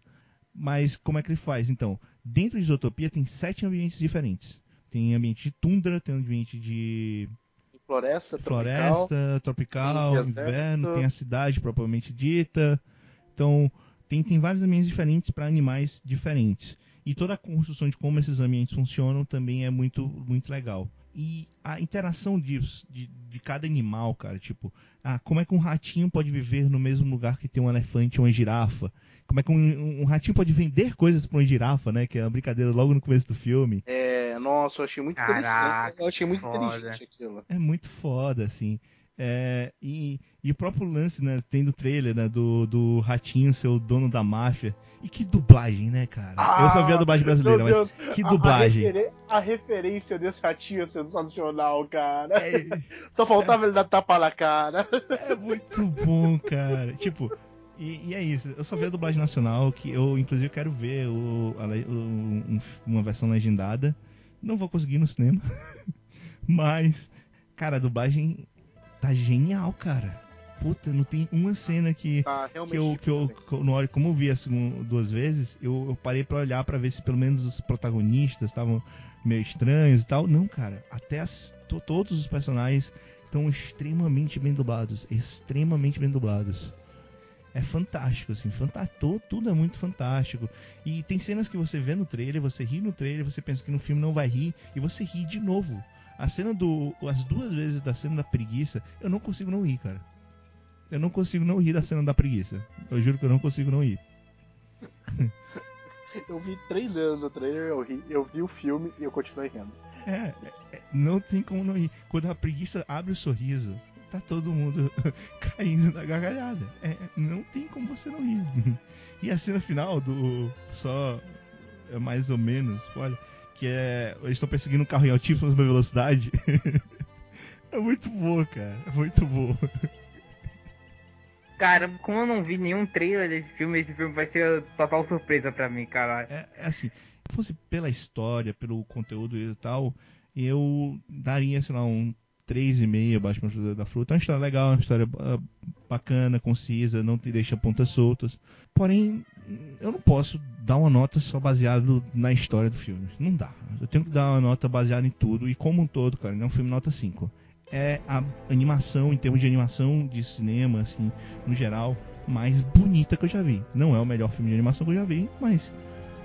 Mas como é que ele faz? Então, dentro de Zootopia tem sete ambientes diferentes. Tem ambiente de tundra, tem ambiente de Floresta, tropical. floresta, tropical, tem deserto. inverno, tem a cidade propriamente dita. Então, tem, tem vários ambientes diferentes para animais diferentes. E toda a construção de como esses ambientes funcionam também é muito, muito legal. E a interação disso, de, de cada animal, cara, tipo, ah, como é que um ratinho pode viver no mesmo lugar que tem um elefante ou uma girafa? Como é que um, um ratinho pode vender coisas para uma girafa, né? Que é uma brincadeira logo no começo do filme. É, nossa, eu achei muito Caraca, interessante. Eu achei muito foda. inteligente aquilo. É muito foda, assim. É, e, e o próprio lance, né? Tem do trailer, né? Do, do Ratinho ser o dono da máfia. E que dublagem, né, cara? Eu só vi a dublagem brasileira, Ah, mas que a- dublagem. A, referen- a referência desse ratinho é sensacional, cara. É, Só faltava ele dar tapa na cara. é muito bom, cara. Tipo, e, e é isso. Eu só vi a dublagem nacional, que eu, inclusive, quero ver o, a o- um- uma versão legendada. Não vou conseguir no cinema. Mas, cara, a dublagem tá genial, cara. Puta, não tem uma cena que. Tá, que eu, que eu, que eu- na hora, como eu vi a segunda, duas vezes, eu, eu parei pra olhar pra ver se pelo menos os protagonistas estavam meio estranhos e tal. Não, cara, até as, to- todos os personagens estão extremamente bem dublados, extremamente bem dublados. É fantástico, assim, fantástico, tudo é muito fantástico. E tem cenas que você vê no trailer, você ri no trailer, você pensa que no filme não vai rir, e você ri de novo. A cena do. As duas vezes da cena da preguiça, eu não consigo não rir, cara. Eu não consigo não rir da cena da preguiça. Eu juro que eu não consigo não rir. Eu vi três vezes o trailer, eu, ri, eu vi o filme e eu continuei rindo. É, é, não tem como não rir. Quando a preguiça abre o sorriso, tá todo mundo caindo na gargalhada. É, não tem como você não rir. E a cena final do. Só. É mais ou menos, olha. Que é. Eles estão perseguindo um carro em altíssima velocidade. é muito boa, cara. É muito boa. Cara, como eu não vi nenhum trailer desse filme, esse filme vai ser total surpresa pra mim, cara. É, é assim, se fosse pela história, pelo conteúdo e tal, eu daria, sei lá, um 3,5 abaixo da fruta. É uma história legal, uma história ah, bacana, concisa, não te deixa pontas soltas. Porém, eu não posso dar uma nota só baseada na história do filme. Não dá. Eu tenho que dar uma nota baseada em tudo e como um todo, cara. Não é um filme nota 5. É a animação, em termos de animação de cinema, assim, no geral, mais bonita que eu já vi. Não é o melhor filme de animação que eu já vi, mas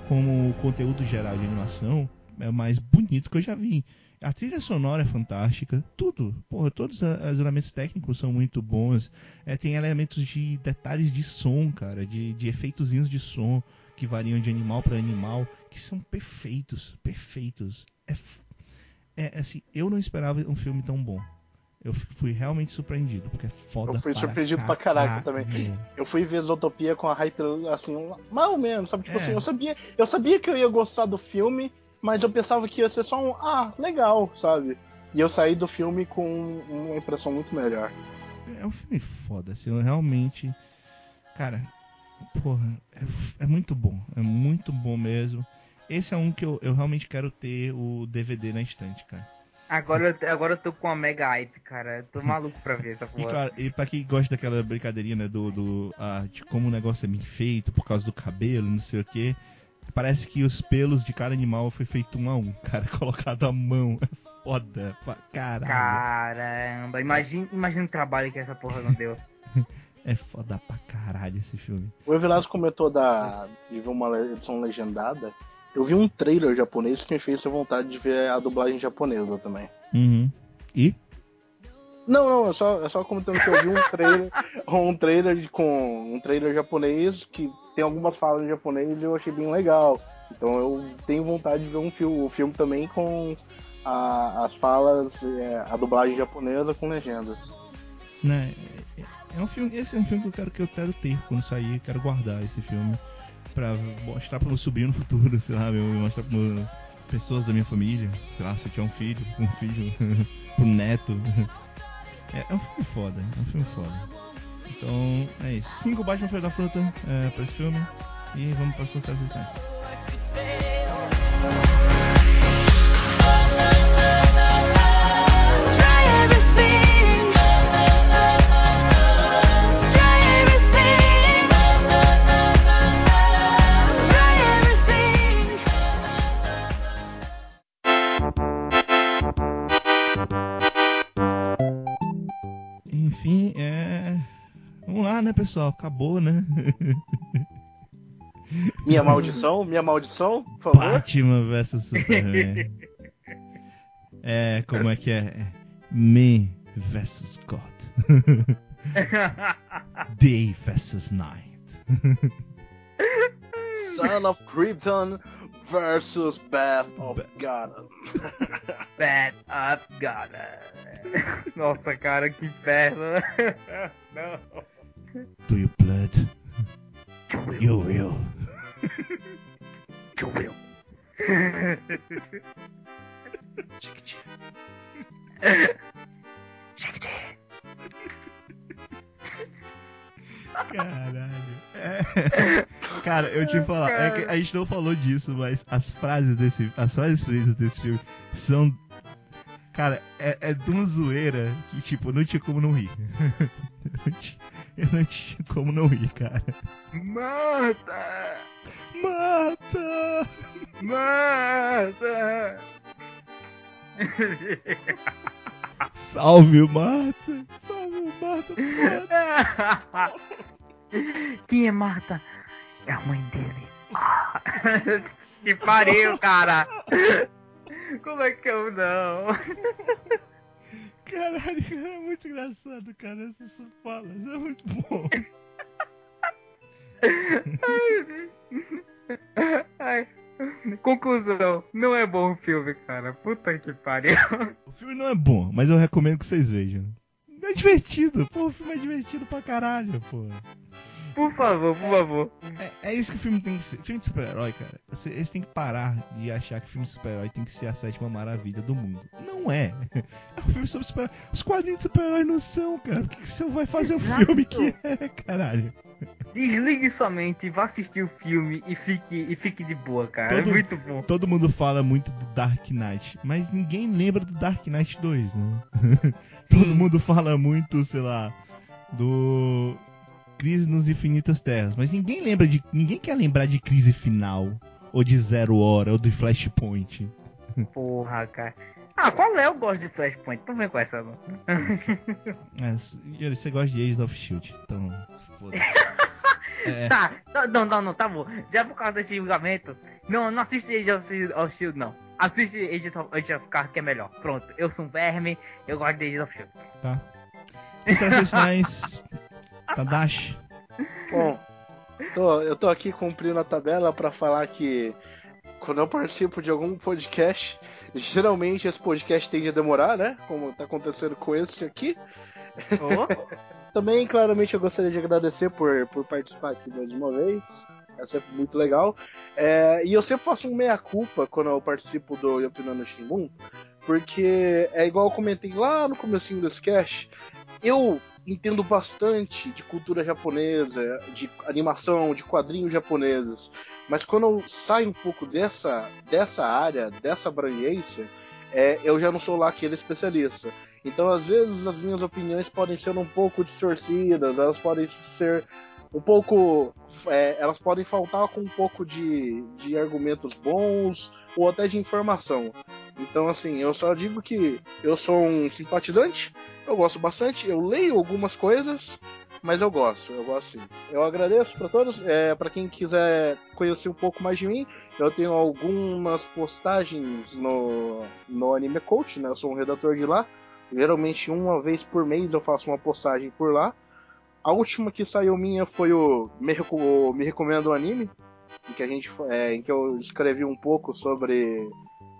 como conteúdo geral de animação, é o mais bonito que eu já vi. A trilha sonora é fantástica, tudo. Porra, todos os elementos técnicos são muito bons. É, tem elementos de detalhes de som, cara, de, de efeitozinhos de som que variam de animal para animal, que são perfeitos, perfeitos. É, f- é assim, eu não esperava um filme tão bom. Eu fui realmente surpreendido, porque é foda Eu fui surpreendido pra caraca também. Eu fui ver Zootopia com a hype, assim, ou menos, sabe? Tipo É. assim, eu sabia, eu sabia que eu ia gostar do filme, mas eu pensava que ia ser só um, ah, legal, sabe? E eu saí do filme com uma impressão muito melhor. É um filme foda, assim, eu realmente. Cara, porra, é, é muito bom. É muito bom mesmo. Esse é um que eu, eu realmente quero ter o DVD na estante, cara. Agora, eu- agora eu tô com uma mega hype, cara. Eu tô maluco pra ver essa E, porra. claro, e pra quem gosta daquela brincadeirinha, né, do, do, ah, de como o negócio é bem feito, por causa do cabelo, não sei o que, parece que os pelos de cada animal foi feito um a um, cara, colocado à mão. É foda pra caralho. Caramba, imagina, imagina o trabalho que essa porra não deu. É foda pra caralho esse filme. O Evelasco comentou da, de ver uma edição legendada. Eu vi um trailer japonês que me fez ter vontade de ver a dublagem japonesa também. Uhum. E? Não, não, é só, é só comentando que eu vi um trailer, um trailer com um trailer japonês que tem algumas falas em japonês e eu achei bem legal. Então eu tenho vontade de ver um filme, o filme também com a- as falas, é, a dublagem japonesa com legendas. né, é, é um filme, esse é um filme que eu quero que eu quero ter quando sair, quero guardar esse filme pra mostrar pro meu sobrinho no futuro, sei lá, meu, mostrar meu- pessoas da minha família, sei lá, se eu tiver um filho, um filho, pro neto. É, é um filme foda, é um filme foda. Então, é isso. Cinco Batman Filho da Fruta é, pra esse filme e vamos para suas transições. Pessoal? Acabou, né? Minha maldição, minha maldição, por favor. Batman vs Superman. é, como é que é? É Me vs God. Day vs Night. Son of Krypton versus Bath of Gotham. Bad up, gotta. Nossa, cara, que inferno. Não. Do you blood? You will. Choveu. Caralho. É. Cara, eu te falar, é a gente não falou disso, mas as frases desse. As frases desse filme são. Cara, é, é de uma zoeira que, tipo, não tinha como não rir. Eu não tinha, eu não tinha como não rir, cara. Mata! Mata! Mata! Salve o Mata! Salve o! Mata. Quem é Marta? É a mãe dele. Que pariu, cara! Como é que eu não? Caralho, cara, é muito engraçado, cara. Essas falas, é muito bom. Ai. Conclusão, não é bom o filme, cara. Puta que pariu. O filme não é bom, mas eu recomendo que vocês vejam. É divertido, pô, o filme é divertido pra caralho, pô. Por favor, por favor. É, é isso que o filme tem que ser. Filme de super-herói, cara. Você, eles têm que parar de achar que filme de super-herói tem que ser a sétima maravilha do mundo. Não é. É um filme sobre super-herói. Os quadrinhos de super-herói não são, cara. Por que que você vai fazer Exato. um filme que é, caralho? Desligue sua mente, vá assistir o filme e fique, e fique de boa, cara. Todo- É muito bom. Todo mundo fala muito do Dark Knight, mas ninguém lembra do Dark Knight 2, né? Sim. Todo mundo fala muito, sei lá, do Crise nos Infinitas Terras, mas ninguém lembra de. Ninguém quer lembrar de Crise Final, ou de Zero Hora, ou de Flashpoint. Porra, cara. Ah, qual é? Eu gosto de Flashpoint. Não vem com essa, não. É, você gosta de Agents of Shield, então. É, Tá, só- não, não, não, tá bom. Já por causa desse julgamento, não, não assiste Age of Shield, of Shield, não. Assiste Age of, Age of Cards que é melhor. Pronto, eu sou um verme, eu gosto de Age of Shield. tá. Considerações finais. Tadashi. Bom, tô- eu tô aqui cumprindo a tabela pra falar que quando eu participo de algum podcast, geralmente esse podcast tende a demorar, né? Como tá acontecendo com este aqui. Ô, Também, claramente, eu gostaria de agradecer por, por participar aqui mais uma vez. É sempre muito legal. É, e eu sempre faço um meia-culpa quando eu participo do Yopinando Shimbun, porque é igual eu comentei lá no comecinho desse cast, eu entendo bastante de cultura japonesa, de animação, de quadrinhos japoneses, mas quando eu saio um pouco dessa, dessa área, dessa abrangência, é, eu já não sou lá aquele especialista. Então, às vezes, as minhas opiniões podem ser um pouco distorcidas, elas podem ser um pouco. É, elas podem faltar com um pouco de, de argumentos bons ou até de informação. Então, assim, eu só digo que eu sou um simpatizante, eu gosto bastante, eu leio algumas coisas, mas eu gosto, eu gosto sim. Eu agradeço para todos, é, para quem quiser conhecer um pouco mais de mim, eu tenho algumas postagens no, no Anime Coach, né? Eu sou um redator de lá. Geralmente uma vez por mês eu faço uma postagem por lá. A última que saiu minha foi o Me, Reco- o Me Recomendo um Anime, em que, a gente, é, em que eu escrevi um pouco sobre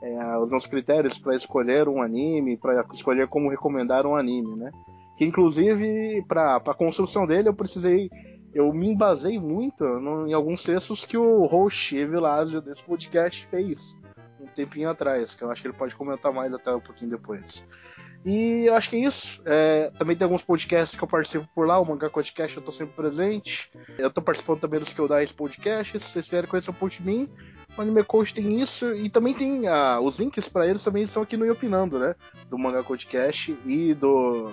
é, os meus critérios para escolher um anime, para escolher como recomendar um anime, né? Que inclusive para a construção dele eu precisei, eu me embasei muito no- em alguns textos que o host Evilásio desse podcast fez um tempinho atrás, que eu acho que ele pode comentar mais até um pouquinho depois. E eu acho que é isso. É, também tem alguns podcasts que eu participo por lá, o Mangá Podcast eu tô sempre presente. Eu tô participando também dos Kyodais Podcasts. Se vocês quiserem conhecer um pouco de mim, o Anime Coach tem isso. E também tem ah, os links pra eles também estão aqui no Iopinando, né? Do Mangá Podcast e do.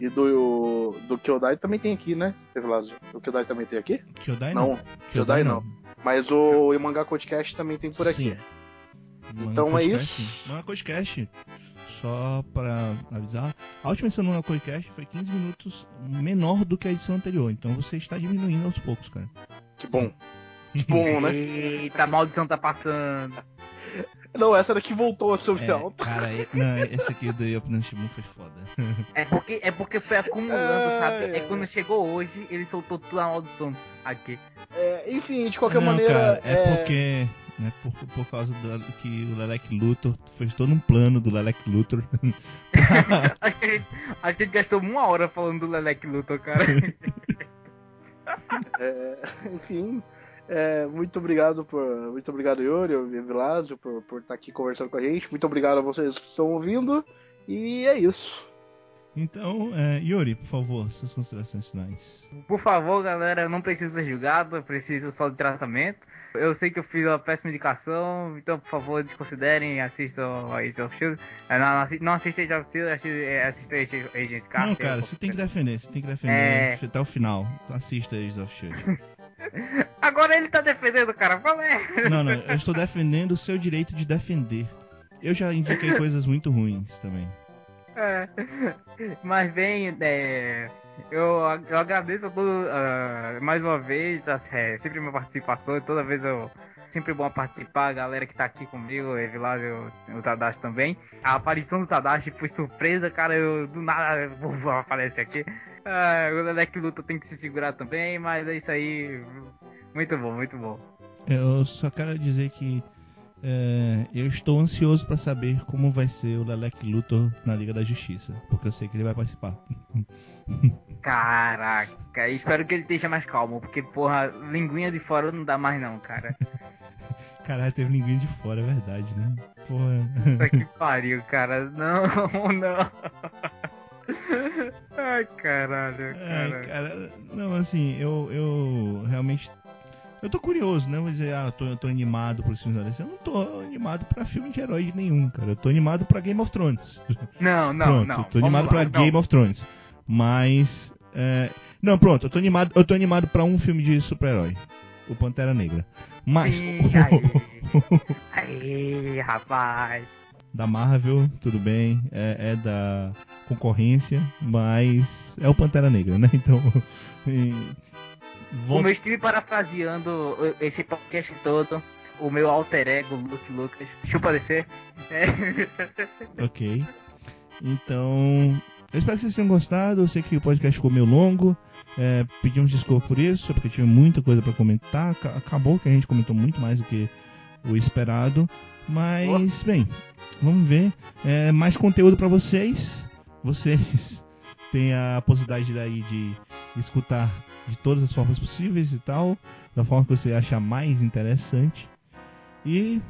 E do. Do Kyodai também tem aqui, né? Evilásio? O Kyodai também tem aqui? Kyodai Não, não. Kyodai não. Mas o Mangá Podcast também tem por aqui. Sim. Manga Então é Podcast, isso. Manga Podcast, só pra avisar, a última edição do Podcast foi 15 minutos menor do que a edição anterior, então você está diminuindo aos poucos, cara. Que bom. Que bom, né? Eita, a maldição tá passando. Não, essa daqui voltou a ser É, alta. cara, não, esse aqui do Yopinando Shimun foi foda. É porque, é porque foi acumulando, É, sabe? é. É quando chegou hoje, ele soltou toda a maldição aqui. É, enfim, de qualquer não, maneira. cara, é, porque né? Por, por causa do que o Lelec Luthor fez todo um plano do Lelec Luthor. acho, que a gente, acho que a gente gastou uma hora falando do Lelec Luthor, cara. É, enfim, é, muito obrigado por. Muito obrigado, Yuri e Vilásio, por, por estar aqui conversando com a gente. Muito obrigado a vocês que estão ouvindo. E é isso. Então, é, Yuri, por favor, suas considerações finais. Por favor, galera, eu não preciso ser julgado, eu preciso só de tratamento. Eu sei que eu fiz uma péssima indicação, então, por favor, desconsiderem e assistam a Agents of Shield. Não, não assi- não assistam Agents of Shield, assi- assistam Agent Agent Carter. Não, cara, você tem que defender, você tem que defender É. até o final. Assista Agents of Shield. Agora ele tá defendendo, cara, fala é. Não, não, eu estou defendendo o seu direito de defender. Eu já indiquei coisas muito ruins também. É. Mas bem, é, eu, eu agradeço todo, ah, mais uma vez, é, sempre minha participação, toda vez eu. Sempre bom participar, a galera que tá aqui comigo, Evilásio, o Tadashi também. A aparição do Tadashi foi surpresa, cara, eu do nada vou aparece aqui. Ah, o Lelec Luta tem que se segurar também, mas é isso aí. Muito bom, muito bom. Eu só quero dizer que é, eu estou ansioso pra saber como vai ser o Lelec Luthor na Liga da Justiça, porque eu sei que ele vai participar. Caraca, espero que ele esteja mais calmo, porque, porra, linguinha de fora não dá mais não, cara. Caralho, teve ninguém de fora, é verdade, né? Porra. Puta que pariu, cara. Não, não. Ai, caralho, Ai, cara. cara, não, assim, eu, eu realmente. Eu tô curioso, né? Vou dizer, ah, eu tô, eu tô animado por filmes da DC. Eu não tô animado pra filme de herói de nenhum, cara. Eu tô animado pra Game of Thrones. Não, não, pronto, não. eu tô animado lá, pra não. Game of Thrones. Mas. é, Não, pronto, eu tô animado, eu tô animado pra um filme de super-herói. O Pantera Negra. Mas. Ih, aí. Aí, rapaz. da Marvel, tudo bem, é, é da concorrência, mas é o Pantera Negra, né? Então. Como eu estive parafraseando esse podcast todo, o meu alter ego, Luke Lucas, chupa descer. É. Ok. Então, eu espero que vocês tenham gostado. Eu sei que o podcast ficou meio longo. É, pedimos desculpa por isso, porque tinha muita coisa pra comentar. Ca- Acabou que a gente comentou muito mais do que o esperado. Mas, bem, vamos ver. É, mais conteúdo pra vocês. Vocês têm a possibilidade daí de escutar de todas as formas possíveis e tal. Da forma que você achar mais interessante. E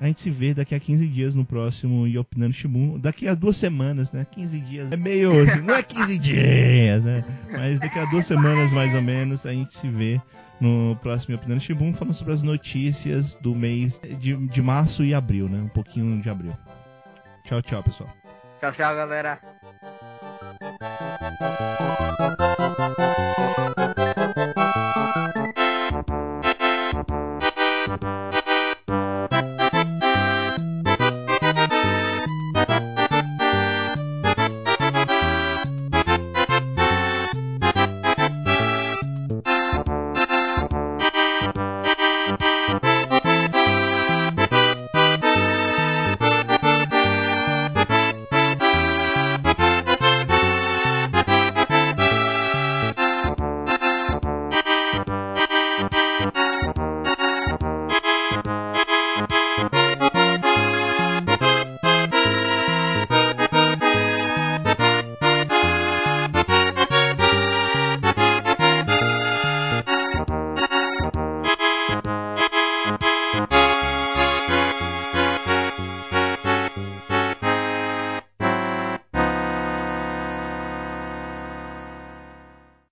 a gente se vê daqui a 15 dias no próximo E Opinando Shibun. Daqui a duas semanas, né? 15 dias é meio. Não é 15 dias, né? Mas daqui a duas semanas, mais ou menos, a gente se vê no próximo E Opinando Shibun, falando sobre as notícias do mês de, de março e abril, né? Um pouquinho de abril. Tchau, tchau, pessoal. Tchau, tchau, galera.